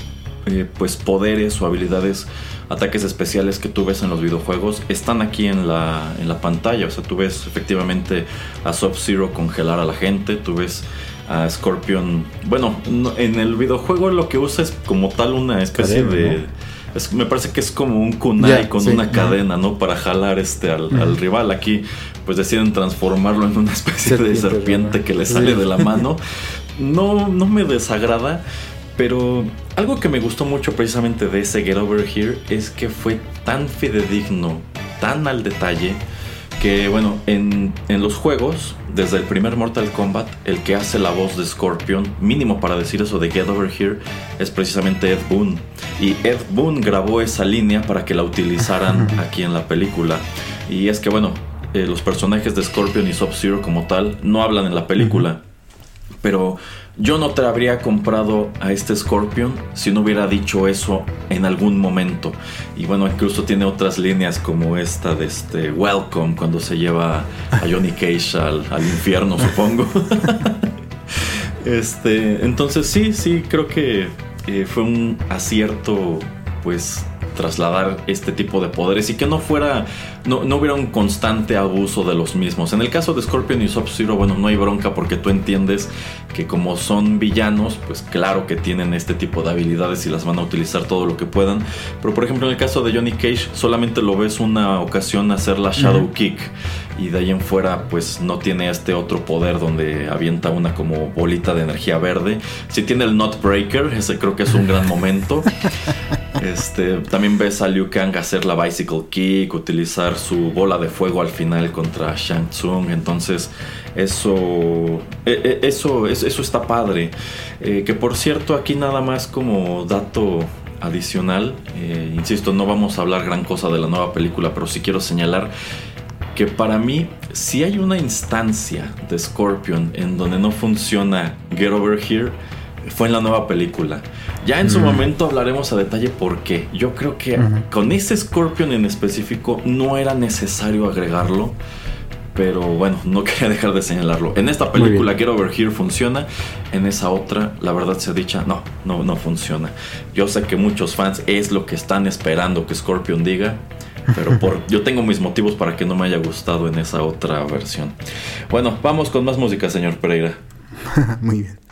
eh, pues poderes o habilidades, ataques especiales que tú ves en los videojuegos están aquí en la, en la pantalla. O sea, tú ves efectivamente a Sub-Zero congelar a la gente, tú ves a Scorpion. Bueno, en el videojuego lo que usa es como tal una especie de. me parece que es como un kunai con una cadena, ¿no? Para jalar este al, rival. Aquí, pues deciden transformarlo en una especie de serpiente que le sale de la mano. No, no me desagrada. Pero algo que me gustó mucho precisamente de ese Get Over Here es que fue tan fidedigno, tan al detalle, que bueno, en, los juegos, desde el primer Mortal Kombat, el que hace la voz de Scorpion, mínimo para decir eso de Get Over Here, es precisamente Ed Boon. Y Ed Boon grabó esa línea para que la utilizaran aquí en la película. Y es que bueno, eh, los personajes de Scorpion y Sub-Zero como tal no hablan en la película. Pero yo no te habría comprado a este Scorpion si no hubiera dicho eso en algún momento. Y bueno, incluso tiene otras líneas como esta de este Welcome cuando se lleva a Johnny Cage al, infierno, supongo. este, entonces sí, sí, creo que eh, fue un acierto, pues trasladar este tipo de poderes y que no fuera, no, no hubiera un constante abuso de los mismos. En el caso de Scorpion y Sub-Zero, bueno, no hay bronca porque tú entiendes que como son villanos, pues claro que tienen este tipo de habilidades y las van a utilizar todo lo que puedan. Pero por ejemplo en el caso de Johnny Cage solamente lo ves una ocasión hacer la Shadow Kick y de ahí en fuera pues no tiene este otro poder donde avienta una como bolita de energía verde. Si tiene el Not Breaker, ese creo que es un gran momento. Este, también ves a Liu Kang hacer la Bicycle Kick, utilizar su bola de fuego al final contra Shang Tsung. Entonces, eso, e, e, eso, eso está padre. Eh, que por cierto, aquí nada más como dato adicional, eh, insisto, no vamos a hablar gran cosa de la nueva película, pero sí quiero señalar que para mí, si hay una instancia de Scorpion en donde no funciona Get Over Here, fue en la nueva película. Ya en su mm. momento hablaremos a detalle por qué. Yo creo que con ese Scorpion en específico no era necesario agregarlo. Pero bueno, no quería dejar de señalarlo. En esta película Get Over Here funciona. En esa otra, la verdad se dicha, no, no, no funciona. Yo sé que muchos fans es lo que están esperando que Scorpion diga. Pero por, yo tengo mis motivos para que no me haya gustado en esa otra versión. Bueno, vamos con más música, señor Pereira. Muy bien.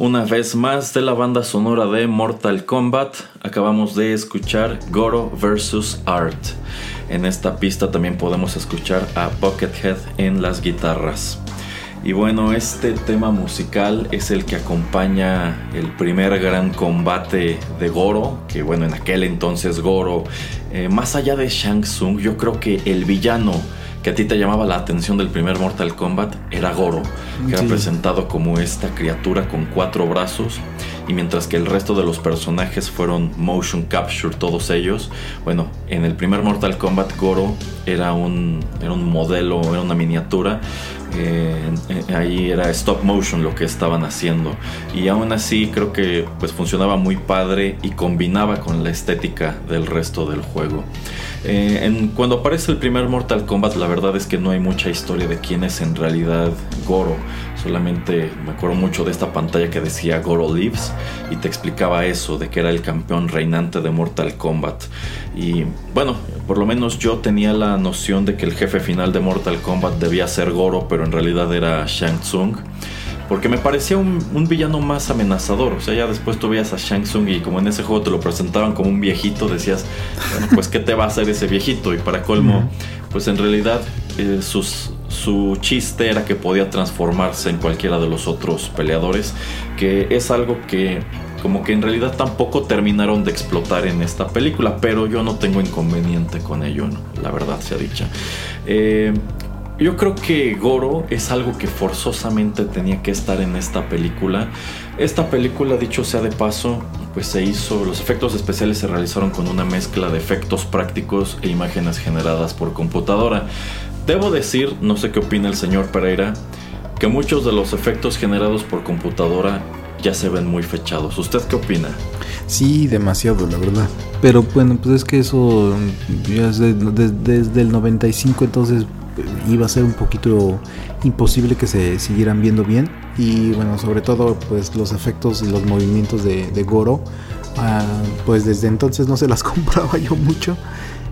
Una vez más de la banda sonora de Mortal Kombat, acabamos de escuchar Goro vs. Art. En esta pista también podemos escuchar a Buckethead en las guitarras. Y bueno, este tema musical es el que acompaña el primer gran combate de Goro, que bueno, en aquel entonces Goro, eh, más allá de Shang Tsung, yo creo que el villano que a ti te llamaba la atención del primer Mortal Kombat era Goro, que era presentado como esta criatura con cuatro brazos y mientras que el resto de los personajes fueron motion capture todos ellos, bueno, en el primer Mortal Kombat Goro era un, era un modelo, era una miniatura eh, ahí era stop motion lo que estaban haciendo. Y aún así creo que pues funcionaba muy padre y combinaba con la estética del resto del juego eh, en, cuando aparece el primer Mortal Kombat la verdad es que no hay mucha historia de quién es en realidad Goro solamente me acuerdo mucho de esta pantalla que decía Goro Lives y te explicaba eso de que era el campeón reinante de Mortal Kombat y bueno por lo menos yo tenía la noción de que el jefe final de Mortal Kombat debía ser Goro pero en realidad era Shang Tsung. Porque me parecía un, villano más amenazador. O sea, ya después tú veías a Shang Tsung y como en ese juego te lo presentaban como un viejito, decías, bueno, pues ¿qué te va a hacer ese viejito? Y para colmo, pues en realidad eh, su chiste era que podía transformarse en cualquiera de los otros peleadores. Que es algo que como que en realidad tampoco terminaron de explotar en esta película, pero yo no tengo inconveniente con ello, la verdad sea dicha. Eh, yo creo que Goro es algo que forzosamente tenía que estar en esta película. Esta película, dicho sea de paso, pues se hizo, los efectos especiales se realizaron con una mezcla de efectos prácticos e imágenes generadas por computadora. Debo decir, no sé qué opina el señor Pereira, que muchos de los efectos generados por computadora ya se ven muy fechados. ¿Usted qué opina? Sí, demasiado, la verdad. Pero bueno, pues es que eso ya es desde el 95, entonces iba a ser un poquito imposible que se siguieran viendo bien. Y bueno sobre todo pues los efectos y los movimientos de, Goro ah, pues desde entonces no se las compraba yo mucho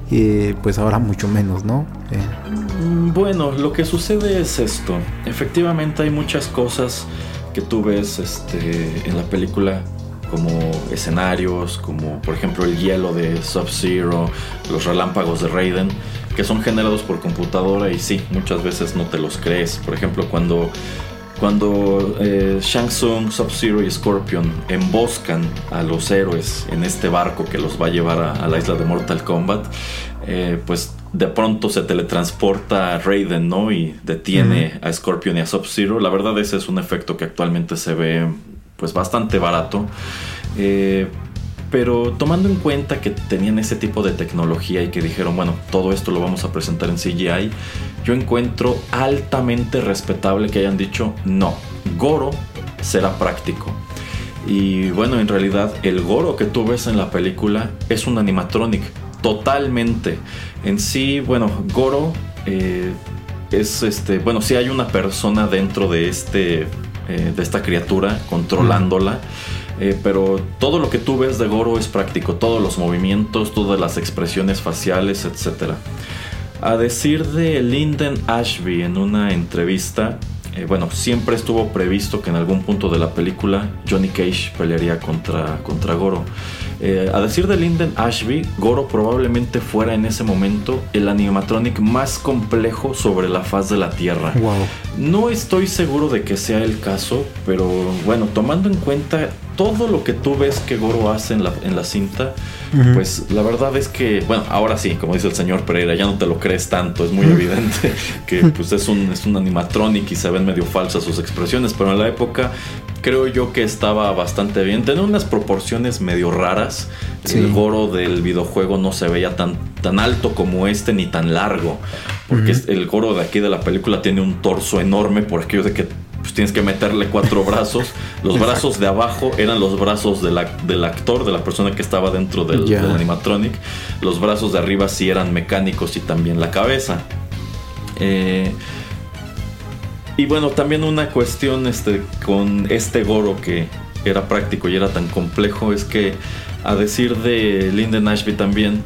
y pues ahora mucho menos no eh. bueno lo que sucede es esto. Efectivamente hay muchas cosas que tú ves este, en la película como escenarios, como por ejemplo el hielo de Sub-Zero, los relámpagos de Raiden, que son generados por computadora y sí, muchas veces no te los crees. Por ejemplo, cuando, cuando eh, Shang Tsung, Sub-Zero y Scorpion emboscan a los héroes en este barco que los va a llevar a, la isla de Mortal Kombat, eh, pues de pronto se teletransporta a Raiden, ¿no? Y detiene a Scorpion y a Sub-Zero. La verdad ese es un efecto que actualmente se ve pues bastante barato. Eh, pero tomando en cuenta que tenían ese tipo de tecnología y que dijeron, bueno, todo esto lo vamos a presentar en CGI, yo encuentro altamente respetable que hayan dicho, no, Goro será práctico. Y bueno, en realidad el Goro que tú ves en la película es un animatronic, totalmente. En sí, bueno, Goro eh, es este, bueno, si hay una persona dentro de este eh, de esta criatura, controlándola. Eh, pero todo lo que tú ves de Goro es práctico, todos los movimientos, todas las expresiones faciales, etc. A decir de Lyndon Ashby en una entrevista, eh, bueno, siempre estuvo previsto que en algún punto de la película Johnny Cage pelearía contra, contra Goro. Eh, a decir de Lyndon Ashby, Goro probablemente fuera en ese momento el animatronic más complejo sobre la faz de la Tierra. No estoy seguro de que sea el caso, pero bueno, tomando en cuenta todo lo que tú ves que Goro hace en la, en la cinta, pues la verdad es que, bueno, ahora sí, como dice el señor Pereira, ya no te lo crees tanto, es muy evidente que pues es un, es un animatronic y se ven medio falsas sus expresiones, pero en la época creo yo que estaba bastante bien. Tenía unas proporciones medio raras. El Goro del videojuego no se veía tan, tan alto como este ni tan largo. Porque el Goro de aquí de la película tiene un torso enorme por aquello de que pues, tienes que meterle cuatro brazos. Los brazos de abajo eran los brazos del actor, de la persona que estaba dentro del, animatronic. Los brazos de arriba sí eran mecánicos y también la cabeza. Eh, y bueno, también una cuestión este, con este Goro que era práctico y era tan complejo es que a decir de Lyndon Ashby también,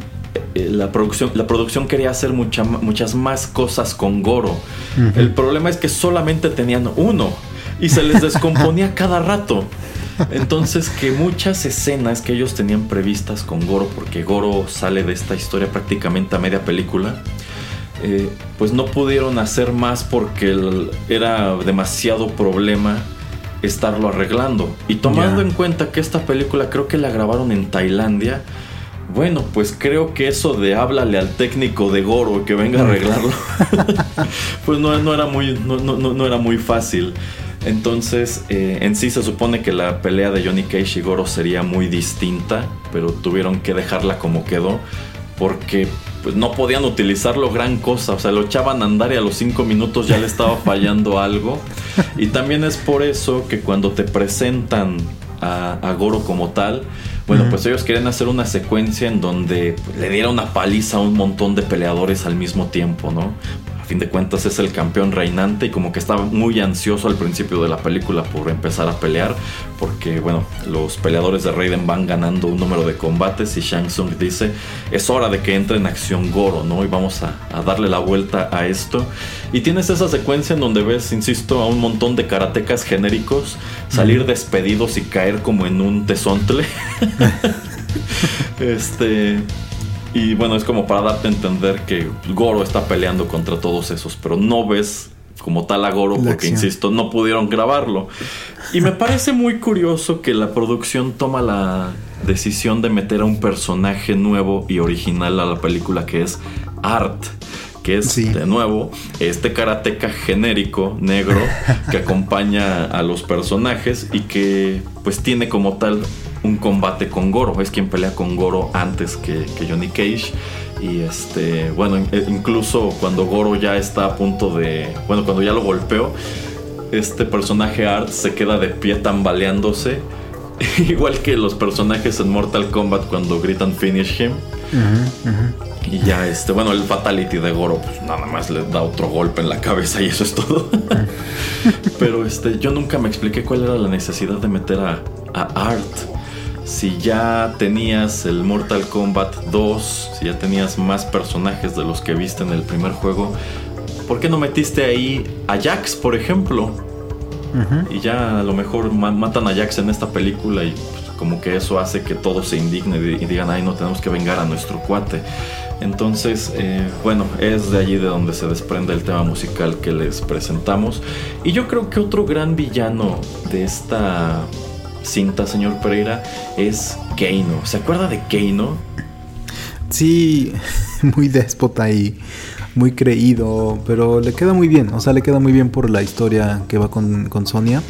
eh, la, producción, la producción quería hacer muchas más cosas con Goro. El problema es que solamente tenían uno. y se les descomponía cada rato. Entonces que muchas escenas que ellos tenían previstas con Goro, porque Goro sale de esta historia prácticamente a media película, eh, pues no pudieron hacer más porque era demasiado problema estarlo arreglando. Y tomando en cuenta que esta película creo que la grabaron en Tailandia, bueno, pues creo que eso de háblale al técnico de Goro que venga a arreglarlo, pues no, no, era muy, no, no, era muy fácil. Entonces, eh, en sí se supone que la pelea de Johnny Cage y Goro sería muy distinta, pero tuvieron que dejarla como quedó, porque pues, no podían utilizarlo gran cosa, o sea, lo echaban a andar y a los 5 minutos ya le estaba fallando algo. Y también es por eso que cuando te presentan a Goro como tal, bueno, pues ellos querían hacer una secuencia en donde le diera una paliza a un montón de peleadores al mismo tiempo, ¿no? Fin de cuentas es el campeón reinante y como que estaba muy ansioso al principio de la película por empezar a pelear porque bueno, los peleadores de Raiden van ganando un número de combates y Shang Tsung dice es hora de que entre en acción Goro, ¿no? Y vamos a, darle la vuelta a esto. Y tienes esa secuencia en donde ves, insisto, a un montón de karatecas genéricos salir despedidos y caer como en un tesontle. este y bueno, es como para darte a entender que Goro está peleando contra todos esos, pero no ves como tal a Goro porque, insisto, no pudieron grabarlo. Y me parece muy curioso que la producción toma la decisión de meter a un personaje nuevo y original a la película que es Art que es de nuevo este karateca genérico negro que acompaña a los personajes y que pues tiene como tal un combate con Goro. Es quien pelea con Goro antes que, Johnny Cage. Y este, bueno, e, incluso cuando Goro ya está a punto de. Bueno, cuando ya lo golpeó, este personaje Art se queda de pie tambaleándose. Igual que los personajes en Mortal Kombat cuando gritan finish him. Y ya, este, bueno, el fatality de Goro, pues nada más le da otro golpe en la cabeza y eso es todo. Pero este, yo nunca me expliqué cuál era la necesidad de meter a, a Art si ya tenías el Mortal Kombat 2, si ya tenías más personajes de los que viste en el primer juego, ¿por qué no metiste ahí a Jax, por ejemplo? Y ya a lo mejor matan a Jax en esta película y pues, como que eso hace que todo se indigne y digan, ay, no tenemos que vengar a nuestro cuate. Entonces, eh, bueno, es de allí de donde se desprende el tema musical que les presentamos. Y yo creo que otro gran villano de esta cinta, señor Pereira, es Keino. ¿Se acuerda de Keino? Sí, muy déspota y muy creído, pero le queda muy bien, o sea, le queda muy bien por la historia que va con, Sonia,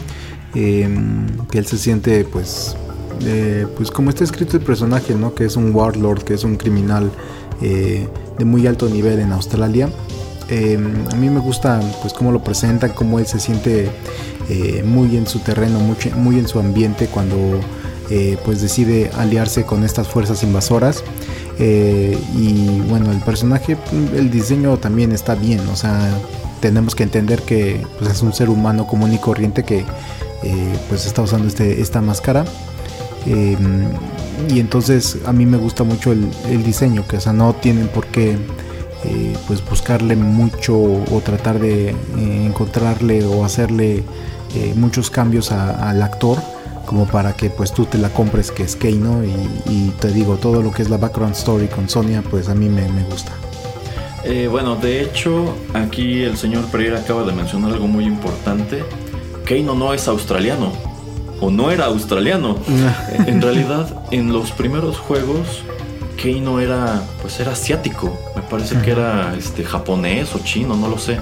em, que él se siente pues, eh, pues como está escrito el personaje, ¿no? Que es un warlord, que es un criminal eh, de muy alto nivel en Australia. Em, a mí me gusta pues cómo lo presentan, cómo él se siente eh, muy en su terreno, muy, en su ambiente cuando eh, pues decide aliarse con estas fuerzas invasoras. Eh, y bueno, el personaje, el diseño también está bien, o sea, tenemos que entender que pues, es un ser humano común y corriente que pues está usando este, esta máscara. y entonces a mí me gusta mucho el, diseño, que o no tienen por qué pues buscarle mucho o tratar de encontrarle o hacerle eh, muchos cambios al actor como para que pues tú te la compres que es Keino y, y, te digo todo lo que es la background story con Sonia pues a mí me, gusta. Eh, bueno de hecho aquí el señor Pereira acaba de mencionar algo muy importante. Keino no es australiano o no era australiano. En realidad en los primeros juegos Keino era pues era asiático. Me parece que era este japonés o chino no lo sé.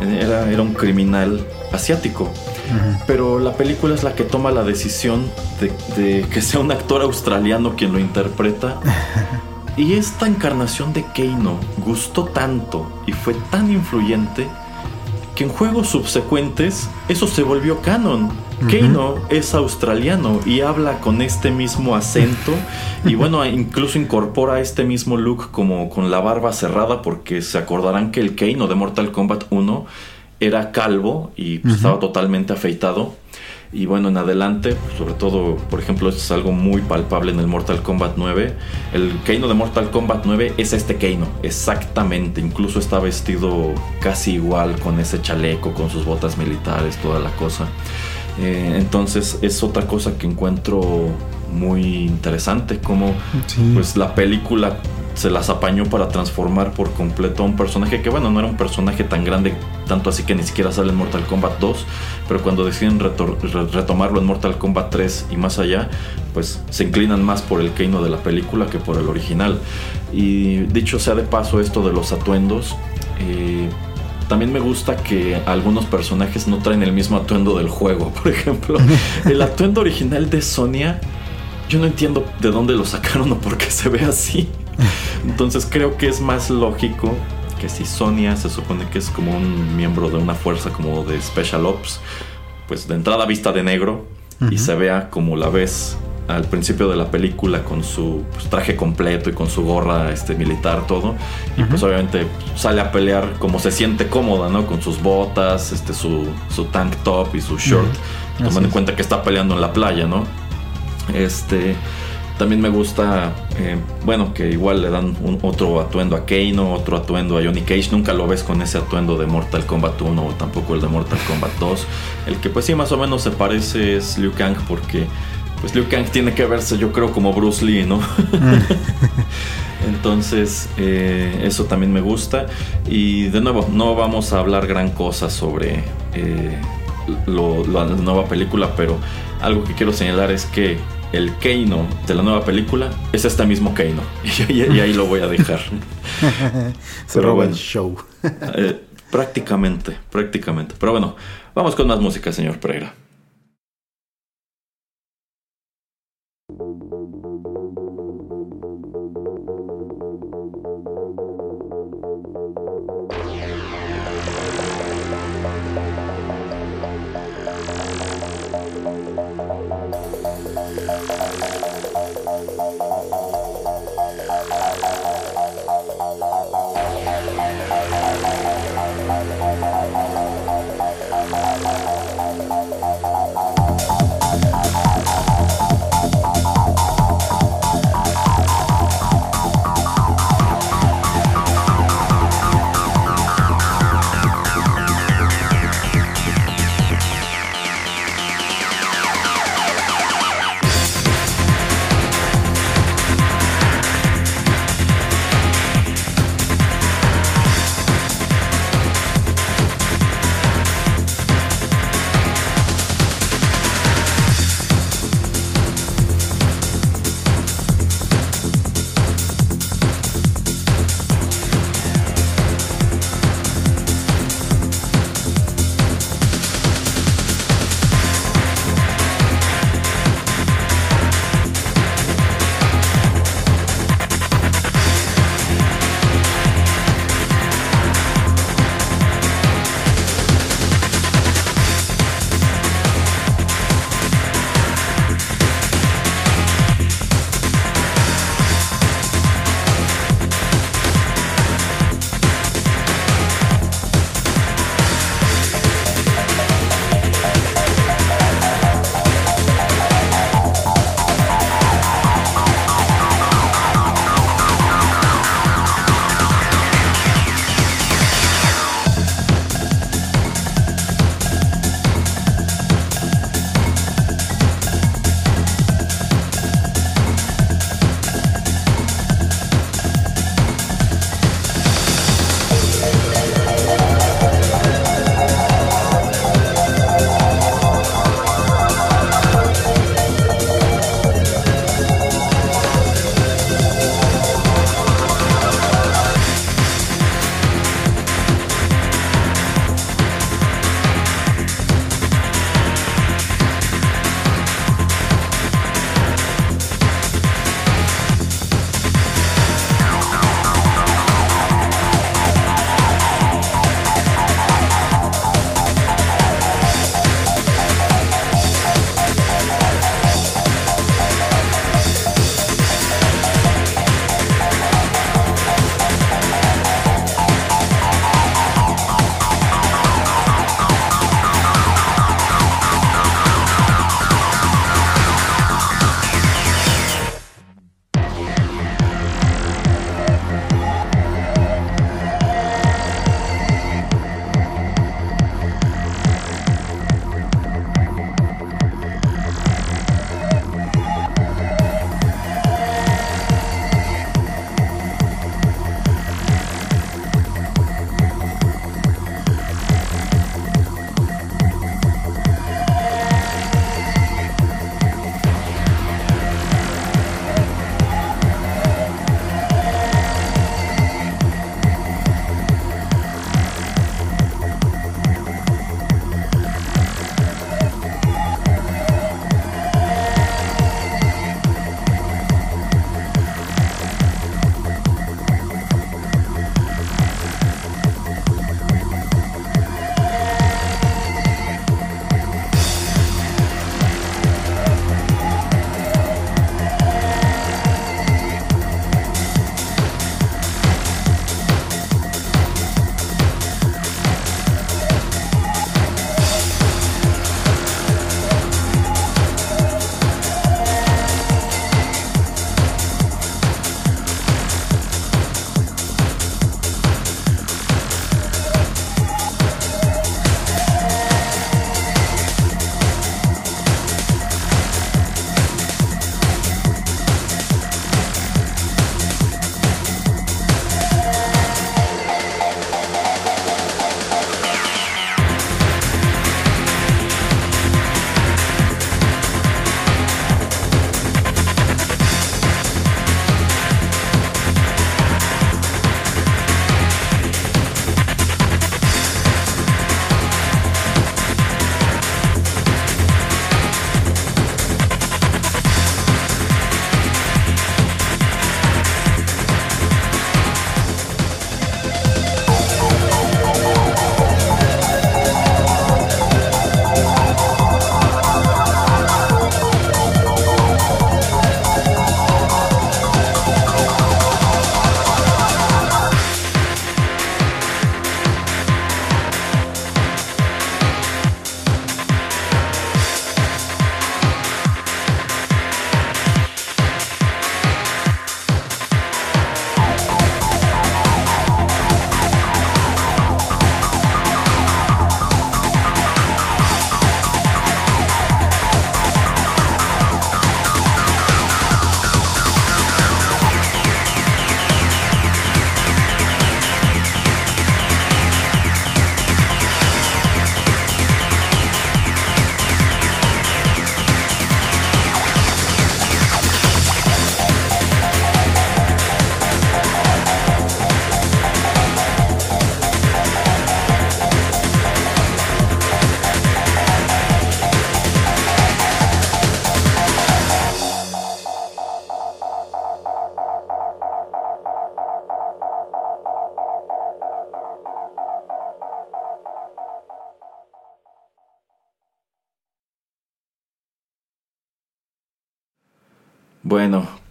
Era, era un criminal asiático. Pero la película es la que toma la decisión de, que sea un actor australiano quien lo interpreta. y esta encarnación de Keino gustó tanto y fue tan influyente que en juegos subsecuentes eso se volvió canon. Keino es australiano y habla con este mismo acento y bueno, incluso incorpora este mismo look como con la barba cerrada porque se acordarán que el Keino de Mortal Kombat 1 era calvo y pues, estaba totalmente afeitado. Y bueno, en adelante, sobre todo, por ejemplo, esto es algo muy palpable en el Mortal Kombat 9. El Keino de Mortal Kombat 9 es este Keino, exactamente. Incluso está vestido casi igual con ese chaleco, con sus botas militares, toda la cosa. Eh, entonces es otra cosa que encuentro muy interesante, como pues la película se las apañó para transformar por completo a un personaje que, bueno, no era un personaje tan grande, tanto así que ni siquiera sale en Mortal Kombat 2, pero cuando deciden retomarlo en Mortal Kombat 3 y más allá, pues se inclinan más por el Keino de la película que por el original. Y dicho sea de paso, esto de los atuendos. Eh, también me gusta que algunos personajes no traen el mismo atuendo del juego. Por ejemplo, el atuendo original de Sonia, yo no entiendo de dónde lo sacaron o por qué se ve así. Entonces creo que es más lógico que si Sonia se supone que es como un miembro de una fuerza como de Special Ops, pues de entrada vista de negro y se vea como la ves al principio de la película con su pues, traje completo y con su gorra este, militar, todo. Y pues obviamente sale a pelear como se siente cómoda, ¿no? Con sus botas, este, su, su tank top y su short. Tomando en cuenta que está peleando en la playa, ¿no? Este. También me gusta, eh, bueno, que igual le dan un, otro atuendo a Kano, otro atuendo a Johnny Cage. Nunca lo ves con ese atuendo de Mortal Kombat 1 o tampoco el de Mortal Kombat 2. El que pues sí más o menos se parece es Liu Kang porque pues Liu Kang tiene que verse yo creo como Bruce Lee, ¿no? Entonces eh, eso también me gusta. Y de nuevo, no vamos a hablar gran cosa sobre eh, la nueva película, pero algo que quiero señalar es que el Keino de la nueva película es este mismo Keino. Y, ahí lo voy a dejar. Se roba el show. Eh, prácticamente, prácticamente. Pero bueno, vamos con más música, señor Pereira.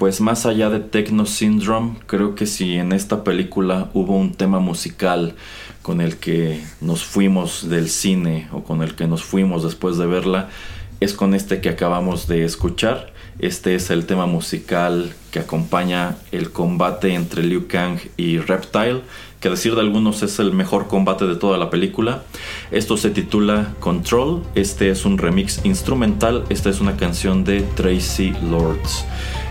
Pues más allá de Techno Syndrome, creo que si en esta película hubo un tema musical con el que nos fuimos del cine o con el que nos fuimos después de verla, es con este que acabamos de escuchar. Este es el tema musical que acompaña el combate entre Liu Kang y Reptile, que a decir de algunos es el mejor combate de toda la película. Esto se titula Control, este es un remix instrumental, esta es una canción de Tracy Lords.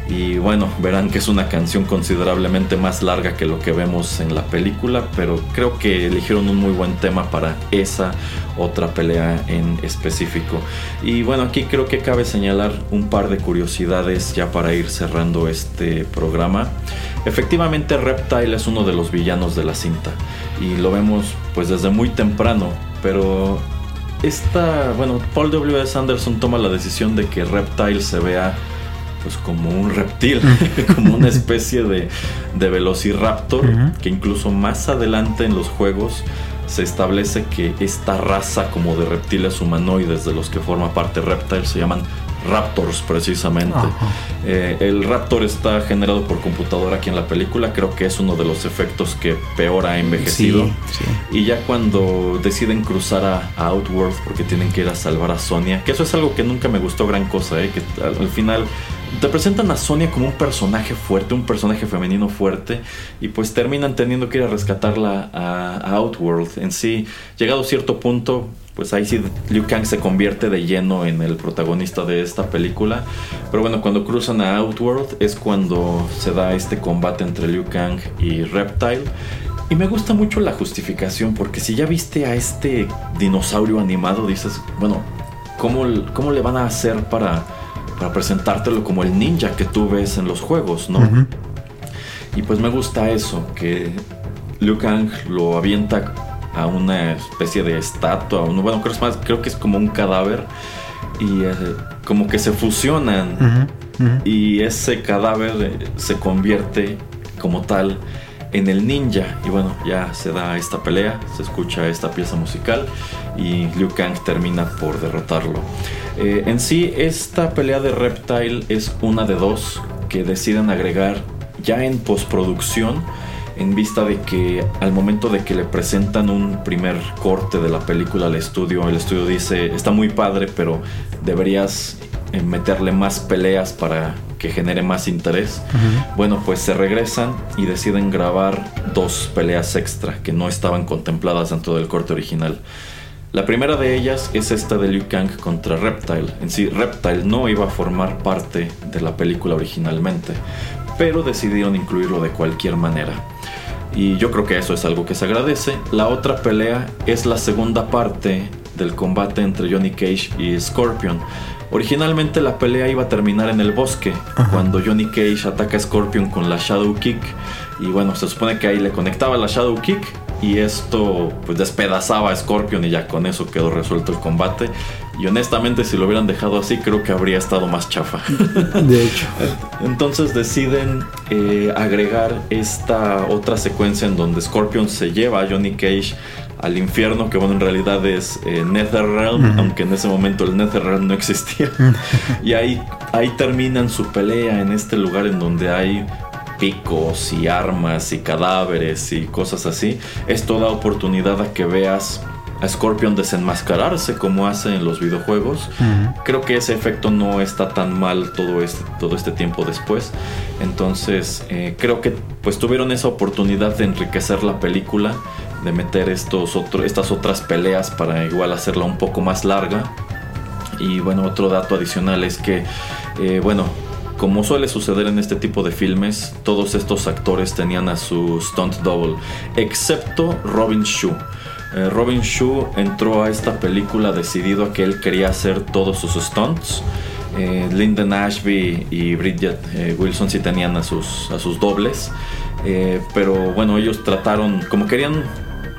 Y bueno, verán que es una canción considerablemente más larga que lo que vemos en la película, pero creo que eligieron un muy buen tema para esa otra pelea en específico. Y bueno, aquí creo que cabe señalar un par de curiosidades ya para ir cerrando este programa. Efectivamente, Reptile es uno de los villanos de la cinta y lo vemos pues desde muy temprano, pero esta, bueno, Paul W.S. Anderson toma la decisión de que Reptile se vea pues como un reptil, como una especie de, de velociraptor, que incluso más adelante en los juegos se establece que esta raza como de reptiles humanoides de los que forma parte Reptile se llaman Raptors precisamente. Eh, el Raptor está generado por computadora aquí en la película, creo que es uno de los efectos que peor ha envejecido. Y ya cuando deciden cruzar a, Outworld porque tienen que ir a salvar a Sonia, que eso es algo que nunca me gustó gran cosa, eh, que al final te presentan a Sonia como un personaje fuerte, un personaje femenino fuerte, y pues terminan teniendo que ir a rescatarla a, Outworld. En sí, llegado a cierto punto, pues ahí sí Liu Kang se convierte de lleno en el protagonista de esta película. Pero bueno, cuando cruzan a Outworld es cuando se da este combate entre Liu Kang y Reptile. Y me gusta mucho la justificación, porque si ya viste a este dinosaurio animado, dices, bueno, ¿cómo, cómo le van a hacer para, para presentártelo como el ninja que tú ves en los juegos, no? Y pues me gusta eso, que Liu Kang lo avienta a una especie de estatua, bueno, creo, más, creo que es como un cadáver y eh, como que se fusionan y ese cadáver eh, se convierte como tal en el ninja y bueno, ya se da esta pelea, se escucha esta pieza musical y Liu Kang termina por derrotarlo. Eh, en sí, esta pelea de Reptile es una de dos que deciden agregar ya en postproducción en vista de que al momento de que le presentan un primer corte de la película al estudio, el estudio dice, está muy padre, pero deberías eh, meterle más peleas para que genere más interés. Bueno, pues se regresan y deciden grabar dos peleas extra que no estaban contempladas dentro del corte original. La primera de ellas es esta de Liu Kang contra Reptile. En sí, Reptile no iba a formar parte de la película originalmente, pero decidieron incluirlo de cualquier manera. Y yo creo que eso es algo que se agradece. La otra pelea es la segunda parte del combate entre Johnny Cage y Scorpion. Originalmente la pelea iba a terminar en el bosque, cuando Johnny Cage ataca a Scorpion con la Shadow Kick. Y bueno, se supone que ahí le conectaba la Shadow Kick y esto pues despedazaba a Scorpion y ya con eso quedó resuelto el combate. Y honestamente, si lo hubieran dejado así, creo que habría estado más chafa. De hecho. Entonces deciden eh, agregar esta otra secuencia en donde Scorpion se lleva a Johnny Cage al infierno, que bueno, en realidad es eh, Netherrealm, aunque en ese momento el Netherrealm no existía. y ahí, ahí terminan su pelea en este lugar en donde hay picos y armas y cadáveres y cosas así. Esto da oportunidad a que veas a Scorpion desenmascararse como hace en los videojuegos. Creo que ese efecto no está tan mal todo este, todo este tiempo después. Entonces eh, creo que pues tuvieron esa oportunidad de enriquecer la película, de meter estos estas otras peleas para igual hacerla un poco más larga. Y bueno, otro dato adicional es que, eh, bueno, como suele suceder en este tipo de filmes, todos estos actores tenían a su stunt double, excepto Robin Shue. Eh, Robin Shue entró a esta película decidido a que él quería hacer todos sus stunts. Eh, Lyndon Ashby y Bridget eh, Wilson sí tenían a sus, a sus dobles. pero bueno, ellos trataron, como querían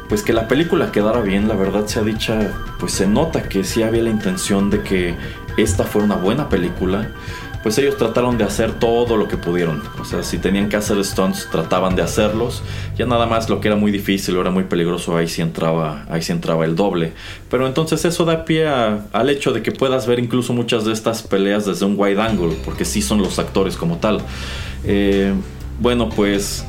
pues que la película quedara bien, la verdad sea dicha, pues se nota que sí había la intención de que esta fuera una buena película. Pues ellos trataron de hacer todo lo que pudieron. O sea, si tenían que hacer stunts, trataban de hacerlos. Ya nada más lo que era muy difícil o era muy peligroso, ahí sí entraba, ahí sí entraba el doble. Pero entonces eso da pie al hecho de que puedas ver incluso muchas de estas peleas desde un wide angle, porque sí son los actores como tal. Eh, bueno, pues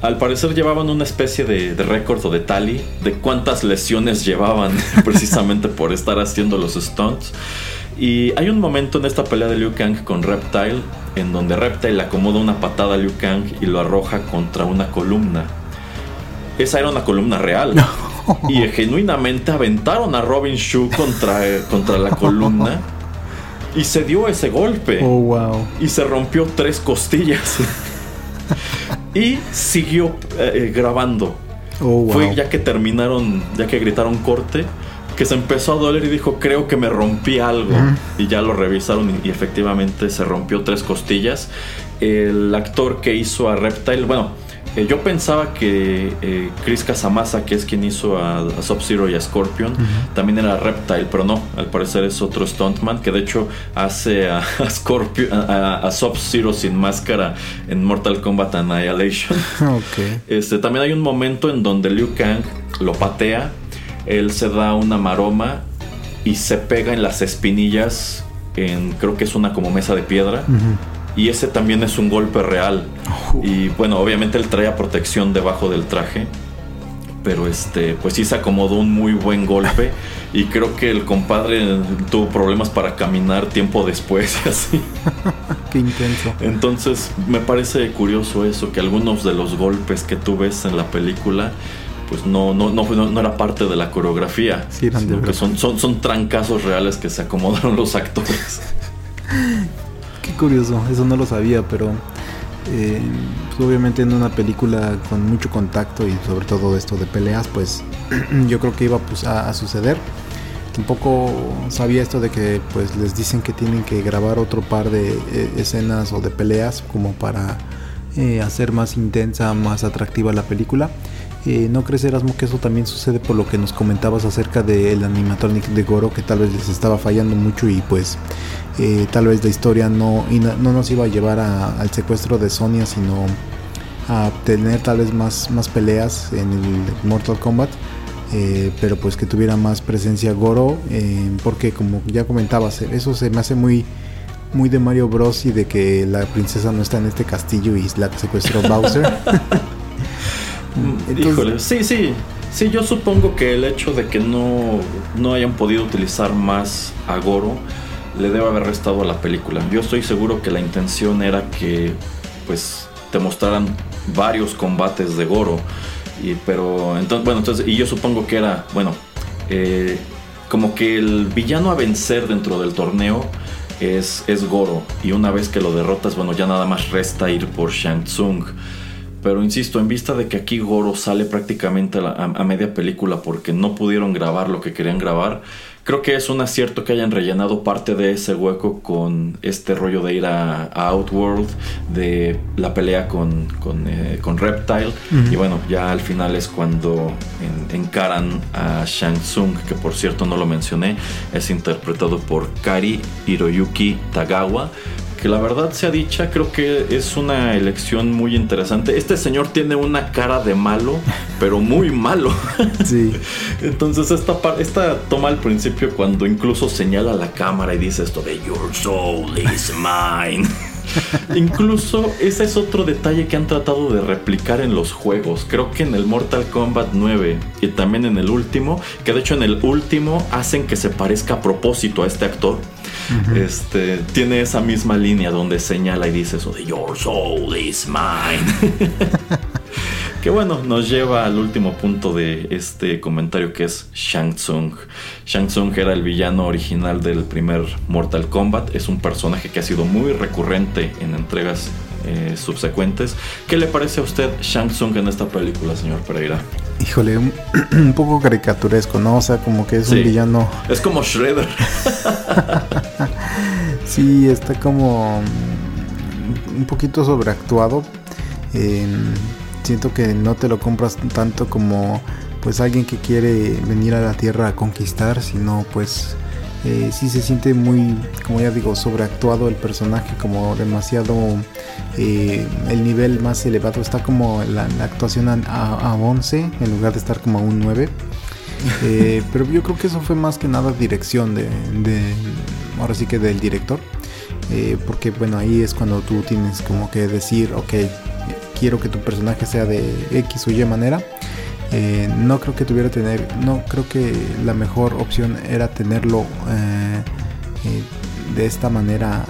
al parecer llevaban una especie de, de récord o de tally de cuántas lesiones llevaban precisamente por estar haciendo los stunts. Y hay un momento en esta pelea de Liu Kang con Reptile en donde Reptile acomoda una patada a Liu Kang y lo arroja contra una columna. Esa era una columna real. Y genuinamente aventaron a Robin Shu contra, contra la columna. Y se dio ese golpe. Oh, wow. Y se rompió tres costillas. y siguió eh, grabando. Oh, wow. Fue ya que terminaron, ya que gritaron corte, que se empezó a doler y dijo, creo que me rompí algo. Y ya lo revisaron y, efectivamente se rompió tres costillas. El actor que hizo a Reptile, bueno, eh, yo pensaba que eh, Chris Casamasa, que es quien hizo a, Sub-Zero y a Scorpion, también era Reptile, pero no, al parecer es otro stuntman que de hecho hace a, Scorpion, a, Sub-Zero sin máscara en Mortal Kombat Annihilation. Este, también hay un momento en donde Liu Kang lo patea él se da una maroma y se pega en las espinillas en creo que es una como mesa de piedra. Y ese también es un golpe real. Y bueno, obviamente él traía protección debajo del traje. Pero este, pues sí se acomodó un muy buen golpe. y creo que el compadre tuvo problemas para caminar tiempo después y así. Qué intenso. Entonces me parece curioso eso, que algunos de los golpes que tú ves en la película pues no, no, no, no, era parte de la coreografía. Sí, que son, son, son trancazos reales que se acomodaron los actores. Qué curioso, eso no lo sabía, pero eh, pues obviamente en una película con mucho contacto y sobre todo esto de peleas, pues yo creo que iba pues, a, suceder. Tampoco sabía esto de que pues les dicen que tienen que grabar otro par de eh, escenas o de peleas como para eh, hacer más intensa, más atractiva la película. Eh, ¿No crees, Erasmo, que eso también sucede por lo que nos comentabas acerca del animatronic de Goro, que tal vez les estaba fallando mucho y pues eh, tal vez la historia no, no, nos iba a llevar al secuestro de Sonia, sino a tener tal vez más, más peleas en el Mortal Kombat? Eh, pero pues que tuviera más presencia Goro, porque como ya comentabas, eso se me hace muy muy de Mario Bros y de que la princesa no está en este castillo y la secuestró Bowser. Híjole, sí, sí. Sí, yo supongo que el hecho de que no, no hayan podido utilizar más a Goro le debe haber restado a la película. Yo estoy seguro que la intención era que pues te mostraran varios combates de Goro. Y, pero entonces, bueno, entonces, y yo supongo que era, bueno, eh, como que el villano a vencer dentro del torneo es, es Goro. Y una vez que lo derrotas, bueno, ya nada más resta ir por Shang Tsung. Pero insisto, en vista de que aquí Goro sale prácticamente a, media película porque no pudieron grabar lo que querían grabar, creo que es un acierto que hayan rellenado parte de ese hueco con este rollo de ir a, Outworld, de la pelea con, con, eh, Reptile. Y bueno, ya al final es cuando encaran a Shang Tsung, que por cierto no lo mencioné, es interpretado por Kari Hiroyuki Tagawa que la verdad sea dicha, creo que es una elección muy interesante. Este señor tiene una cara de malo, pero muy malo. Sí. Entonces esta, esta toma al principio cuando incluso señala la cámara y dice esto de Your soul is mine. Incluso ese es otro detalle que han tratado de replicar en los juegos. Creo que en el Mortal Kombat 9 y también en el último, que de hecho en el último hacen que se parezca a propósito a este actor este, tiene esa misma línea donde señala y dice eso de Your soul is mine. que bueno, nos lleva al último punto de este comentario que es Shang Tsung. Shang Tsung era el villano original del primer Mortal Kombat. Es un personaje que ha sido muy recurrente en entregas eh, subsecuentes. ¿Qué le parece a usted Shang Tsung en esta película, señor Pereira? Híjole, un, poco caricaturesco, ¿no? O sea, como que es un villano. Es como Shredder. sí, está como un poquito sobreactuado. siento que no te lo compras tanto como pues alguien que quiere venir a la Tierra a conquistar, sino pues eh, sí se siente muy, como ya digo, sobreactuado el personaje, como demasiado, eh, el nivel más elevado está como la, actuación a, 11 en lugar de estar como a un 9. Eh, pero yo creo que eso fue más que nada dirección de, ahora sí que del director. porque bueno, ahí es cuando tú tienes como que decir, ok, quiero que tu personaje sea de X o Y manera eh, no creo que tuviera tener, no creo que la mejor opción era tenerlo eh, eh, de esta manera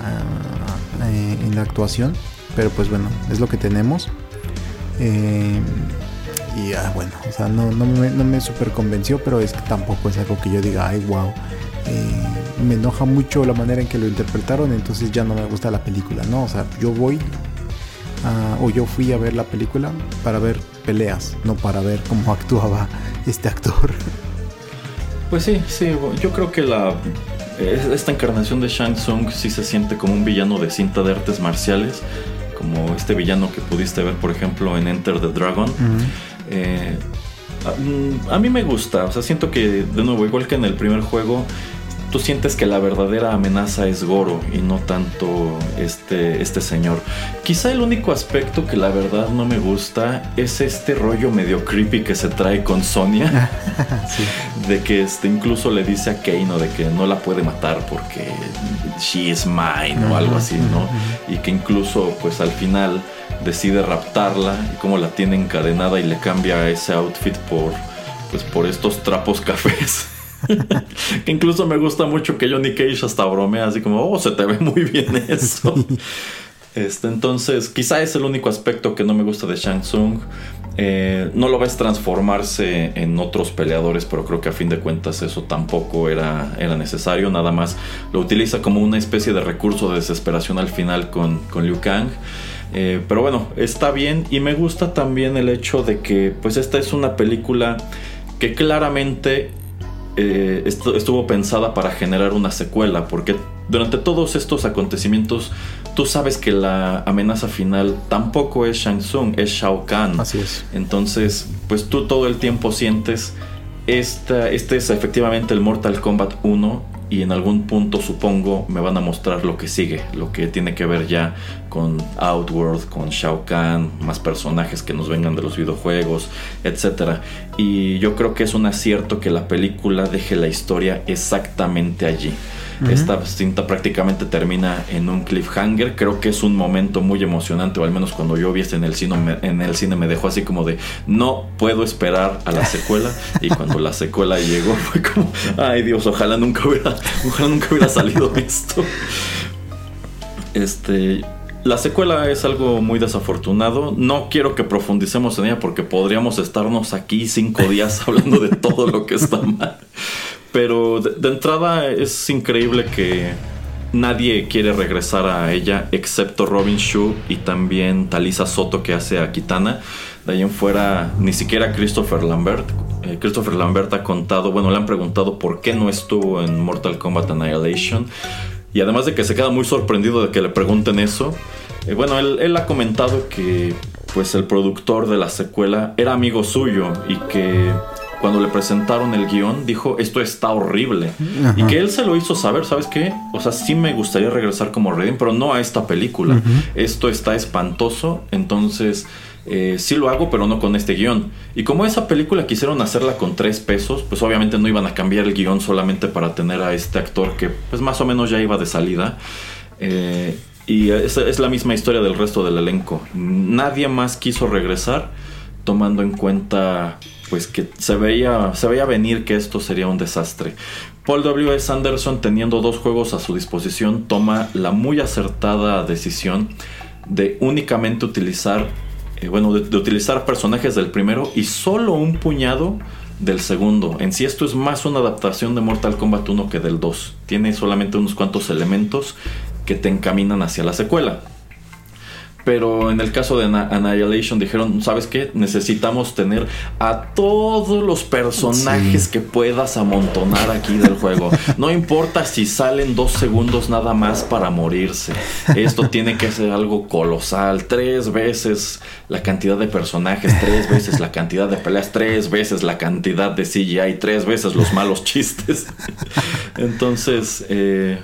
en la actuación, pero pues bueno, es lo que tenemos. y ah, bueno, o sea, no, me, no super convenció, pero es que tampoco es algo que yo diga, ay, wow. me enoja mucho la manera en que lo interpretaron, entonces ya no me gusta la película, ¿no? O sea, yo voy o yo fui a ver la película para ver peleas, no para ver cómo actuaba este actor. Pues sí, sí, yo creo que la esta encarnación de Shang Tsung sí se siente como un villano de cinta de artes marciales, como este villano que pudiste ver, por ejemplo, en Enter the Dragon. Eh, a, a, mí me gusta, o sea, siento que, de nuevo, igual que en el primer juego, tú sientes que la verdadera amenaza es Goro y no tanto este, este señor. Quizá el único aspecto que la verdad no me gusta es este rollo medio creepy que se trae con Sonia. De que este, incluso le dice a Kano de que no la puede matar porque she is mine o algo así, ¿no? Y que incluso pues al final decide raptarla y como la tiene encadenada y le cambia ese outfit por pues por estos trapos cafés. que incluso me gusta mucho que Johnny Cage hasta bromea así como, oh, se te ve muy bien eso. Este, entonces, quizá es el único aspecto que no me gusta de Shang Tsung. Eh, no lo ves transformarse en otros peleadores, pero creo que a fin de cuentas eso tampoco era, era necesario. Nada más lo utiliza como una especie de recurso de desesperación al final con, con Liu Kang. Eh, pero bueno, está bien y me gusta también el hecho de que pues esta es una película que claramente eh, estuvo pensada para generar una secuela, porque durante todos estos acontecimientos tú sabes que la amenaza final tampoco es Shang Tsung, es Shao Kahn. Así es. Entonces, pues tú todo el tiempo sientes, esta, este es efectivamente el Mortal Kombat 1 y en algún punto supongo me van a mostrar lo que sigue, lo que tiene que ver ya con Outworld, con Shao Kahn, más personajes que nos vengan de los videojuegos, etc. Y yo creo que es un acierto que la película deje la historia exactamente allí. Esta cinta prácticamente termina en un cliffhanger. Creo que es un momento muy emocionante, o al menos cuando yo vi este en el cine, me, en el cine me dejó así como de no puedo esperar a la secuela. y cuando la secuela llegó fue como, ay Dios, ojalá nunca hubiera, ojalá nunca hubiera salido esto. Este, la secuela es algo muy desafortunado. No quiero que profundicemos en ella porque podríamos estarnos aquí cinco días hablando de todo lo que está mal. Pero de, entrada es increíble que nadie quiere regresar a ella excepto Robin Shu y también Talisa Soto que hace a Kitana. De ahí en fuera, ni siquiera Christopher Lambert. Eh, Christopher Lambert ha contado, bueno, le han preguntado por qué no estuvo en Mortal Kombat Annihilation. Y además de que se queda muy sorprendido de que le pregunten eso, eh, bueno, él, él ha comentado que pues el productor de la secuela era amigo suyo y que cuando le presentaron el guion, dijo, esto está horrible. Y que él se lo hizo saber, ¿sabes qué? O sea, sí me gustaría regresar como Redding, pero no a esta película. Esto está espantoso, entonces eh, sí lo hago, pero no con este guion. Y como esa película quisieron hacerla con tres pesos, pues obviamente no iban a cambiar el guion solamente para tener a este actor que pues más o menos ya iba de salida. Eh, y es, es la misma historia del resto del elenco. Nadie más quiso regresar tomando en cuenta pues que se veía, se veía venir que esto sería un desastre. Paul W. S. Anderson, teniendo dos juegos a su disposición, toma la muy acertada decisión de únicamente utilizar, eh, bueno, de, utilizar personajes del primero y solo un puñado del segundo. En sí esto es más una adaptación de Mortal Kombat 1 que del 2. Tiene solamente unos cuantos elementos que te encaminan hacia la secuela. Pero en el caso de Annihilation dijeron, ¿sabes qué? Necesitamos tener a todos los personajes que puedas amontonar aquí del juego. No importa si salen dos segundos nada más para morirse. Esto tiene que ser algo colosal. Tres veces la cantidad de personajes, tres veces la cantidad de peleas, tres veces la cantidad de CGI, tres veces los malos chistes. Entonces, eh,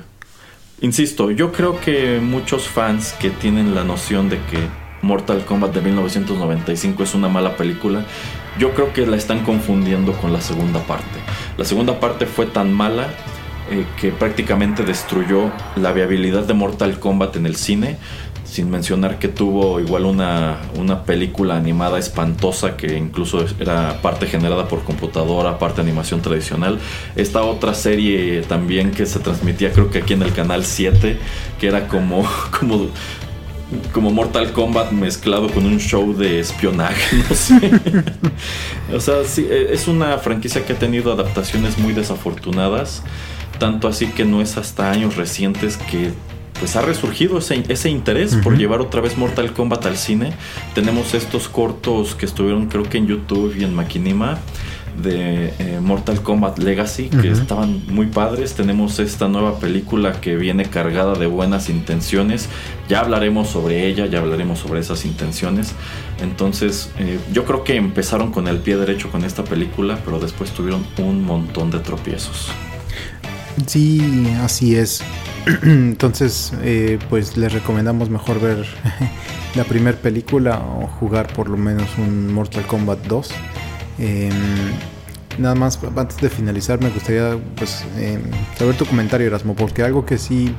Insisto, yo creo que muchos fans que tienen la noción de que Mortal Kombat de 1995 es una mala película, yo creo que la están confundiendo con la segunda parte. La segunda parte fue tan mala eh, que prácticamente destruyó la viabilidad de Mortal Kombat en el cine sin mencionar que tuvo igual una, una, película animada espantosa que incluso era parte generada por computadora, parte animación tradicional. Esta otra serie también que se transmitía creo que aquí en el canal 7, que era como, como, como Mortal Kombat mezclado con un show de espionaje, no sé. o sea, sí, e, es una franquicia que ha tenido adaptaciones muy desafortunadas. Tanto así que no es hasta años recientes que pues ha resurgido ese, interés por llevar otra vez Mortal Kombat al cine. Tenemos estos cortos que estuvieron creo que en YouTube y en Maquinima de eh, Mortal Kombat Legacy que estaban muy padres. Tenemos esta nueva película que viene cargada de buenas intenciones. Ya hablaremos sobre ella, ya hablaremos sobre esas intenciones. Entonces, eh, yo creo que empezaron con el pie derecho con esta película, pero después tuvieron un montón de tropiezos. Sí, así es. Entonces, eh, pues les recomendamos mejor ver la primera película o jugar por lo menos un Mortal Kombat 2. Em, nada más, antes de finalizar, me gustaría pues em, saber tu comentario, Erasmo, porque algo que sí,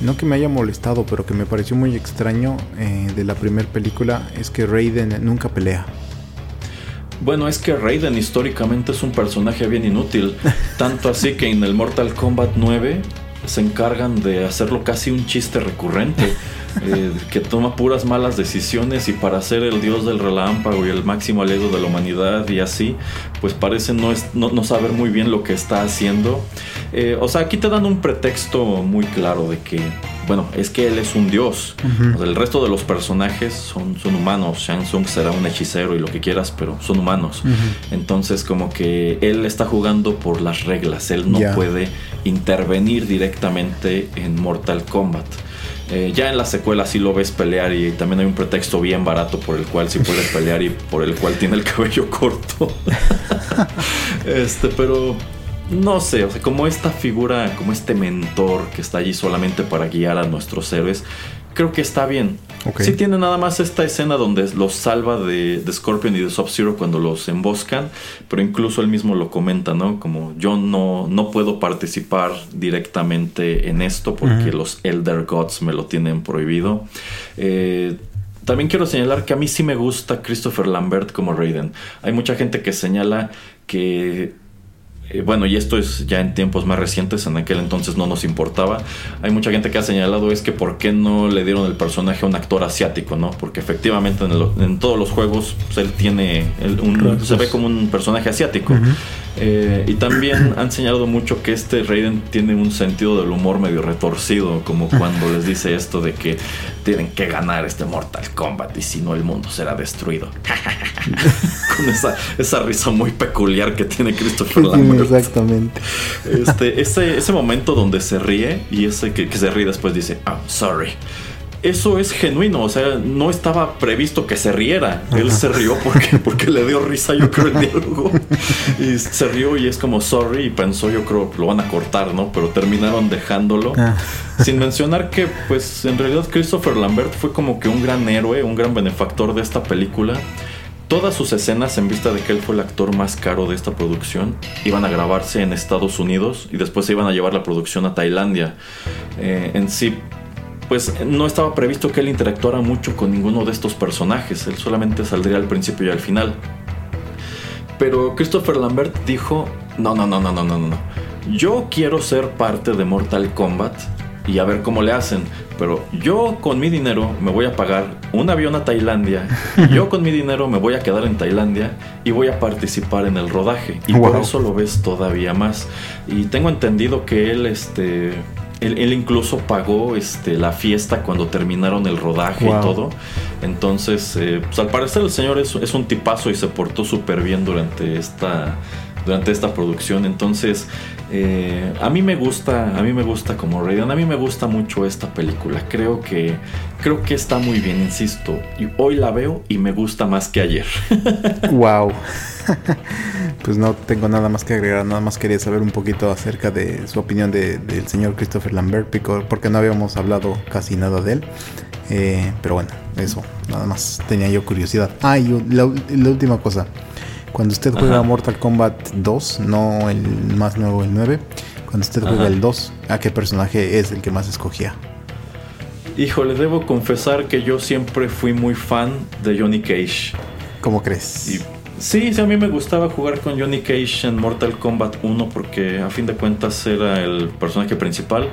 no que me haya molestado, pero que me pareció muy extraño eh, de la primera película es que Raiden nunca pelea. Bueno, es que Raiden históricamente es un personaje bien inútil, tanto así que en el Mortal Kombat 9 se encargan de hacerlo casi un chiste recurrente. Eh, que toma puras malas decisiones y para ser el dios del relámpago y el máximo alegro de la humanidad y así, pues parece no, no, saber muy bien lo que está haciendo. Eh, o sea, aquí te dan un pretexto muy claro de que, bueno, es que él es un dios. el resto de los personajes son, son humanos. Shang Tsung será un hechicero y lo que quieras, pero son humanos. Entonces, como que él está jugando por las reglas. Él no puede intervenir directamente en Mortal Kombat. Eh, ya en la secuela sí lo ves pelear y también hay un pretexto bien barato por el cual sí puedes pelear y por el cual tiene el cabello corto. este, pero no sé, o sea, como esta figura, como este mentor que está allí solamente para guiar a nuestros héroes, creo que está bien. Sí tiene nada más esta escena donde los salva de, Scorpion y de Sub-Zero cuando los emboscan, pero incluso él mismo lo comenta, ¿no? Como yo no, no puedo participar directamente en esto porque los Elder Gods me lo tienen prohibido. Eh, también quiero señalar que a mí sí me gusta Christopher Lambert como Raiden. Hay mucha gente que señala que eh, bueno, y esto es ya en tiempos más recientes, en aquel entonces no nos importaba. Hay mucha gente que ha señalado es que por qué no le dieron el personaje a un actor asiático, ¿no? Porque efectivamente en, todos los juegos pues, él tiene, un, se ve como un personaje asiático. Eh, y también han señalado mucho que este Raiden tiene un sentido del humor medio retorcido, como cuando les dice esto de que tienen que ganar este Mortal Kombat y si no el mundo será destruido. Con esa, esa, risa muy peculiar que tiene Christopher Lambert. Exactamente. Este, ese, ese momento donde se ríe y ese que, que se ríe después dice, I'm sorry eso es genuino, o sea, no estaba previsto que se riera. Él se rió porque, porque le dio risa, yo creo, el diálogo. Y se rió y es como sorry y pensó, yo creo, lo van a cortar, ¿no? Pero terminaron dejándolo. Ah. Sin mencionar que, pues, en realidad Christopher Lambert fue como que un gran héroe, un gran benefactor de esta película. Todas sus escenas, en vista de que él fue el actor más caro de esta producción, iban a grabarse en Estados Unidos y después se iban a llevar la producción a Tailandia. Eh, en sí, pues no estaba previsto que él interactuara mucho con ninguno de estos personajes, él solamente saldría al principio y al final. Pero Christopher Lambert dijo, no, no, no, no, no, no, no, yo quiero ser parte de Mortal Kombat y a ver cómo le hacen, pero yo con mi dinero me voy a pagar un avión a Tailandia, yo con mi dinero me voy a quedar en Tailandia y voy a participar en el rodaje y por eso lo ves todavía más. Y tengo entendido que él, este Él, incluso pagó este, la fiesta cuando terminaron el rodaje y todo. Entonces, eh, pues al parecer el señor es, es un tipazo y se portó súper bien durante esta, durante esta producción. Entonces, eh, a mí me gusta, a mí me gusta como Raiden, a mí me gusta mucho esta película. Creo que, creo que está muy bien, insisto. Y hoy la veo y me gusta más que ayer. wow. pues no tengo nada más que agregar, nada más quería saber un poquito acerca de su opinión del señor Christopher Lambert, porque no habíamos hablado casi nada de él. Eh, pero bueno, eso, nada más tenía yo curiosidad. Ah, y la última cosa. Cuando usted juega Mortal Kombat 2, no el más nuevo, el 9, cuando usted juega el 2, ¿a qué personaje es el que más escogía? Híjole, debo confesar que yo siempre fui muy fan de Johnny Cage. ¿Cómo crees? Sí, sí, a mí me gustaba jugar con Johnny Cage en Mortal Kombat 1 porque a fin de cuentas era el personaje principal.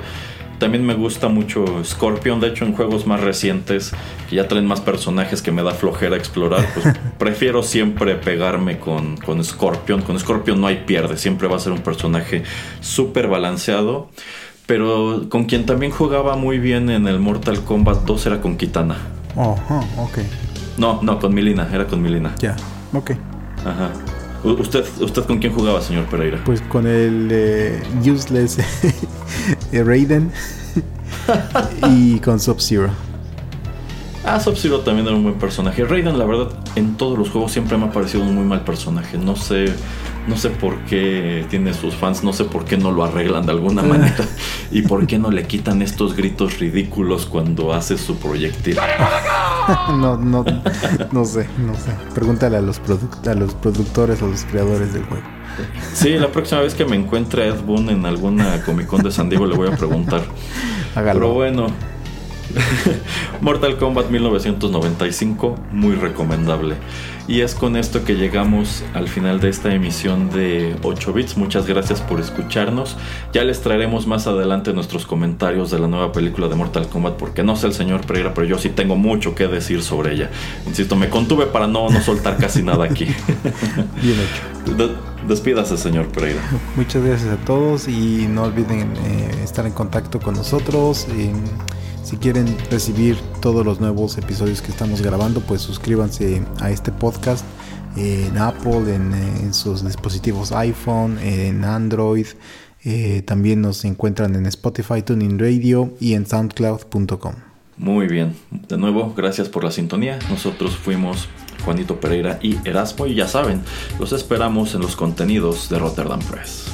También me gusta mucho Scorpion, de hecho en juegos más recientes que ya traen más personajes que me da flojera explorar, pues prefiero siempre pegarme con, con Scorpion. Con Scorpion no hay pierde, siempre va a ser un personaje súper balanceado. Pero con quien también jugaba muy bien en el Mortal Kombat 2 era con Kitana. Ajá, ok. No, no, con Milina, era con Milina. Ya, ok. Ajá. ¿Usted, ¿Usted con quién jugaba, señor Pereira? Pues con el eh, Useless Raiden y con Sub-Zero. Ah, Sub-Zero también era un buen personaje. Raiden, la verdad, en todos los juegos siempre me ha parecido un muy mal personaje. No sé, no sé por qué tiene sus fans, no sé por qué no lo arreglan de alguna manera y por qué no le quitan estos gritos ridículos cuando hace su proyectil. no, no, no sé, no sé. Pregúntale a los, a los productores o los creadores del juego. Sí, la próxima vez que me encuentre a Ed Boon en alguna Comic Con de San Diego le voy a preguntar. Pero bueno, Mortal Kombat 1995, muy recomendable. Y es con esto que llegamos al final de esta emisión de 8 bits. Muchas gracias por escucharnos. Ya les traeremos más adelante nuestros comentarios de la nueva película de Mortal Kombat, porque no sé el señor Pereira, pero yo sí tengo mucho que decir sobre ella. Insisto, me contuve para no, no soltar casi nada aquí. Bien hecho. Despídase, señor Pereira. Muchas gracias a todos y no olviden eh, estar en contacto con nosotros. Si quieren recibir todos los nuevos episodios que estamos grabando, pues suscríbanse a este podcast en Apple, en, sus dispositivos iPhone, en Android. Eh, también nos encuentran en Spotify, Tuning Radio y en SoundCloud.com. Muy bien. De nuevo, gracias por la sintonía. Nosotros fuimos Juanito Pereira y Erasmo y ya saben, los esperamos en los contenidos de Rotterdam Press.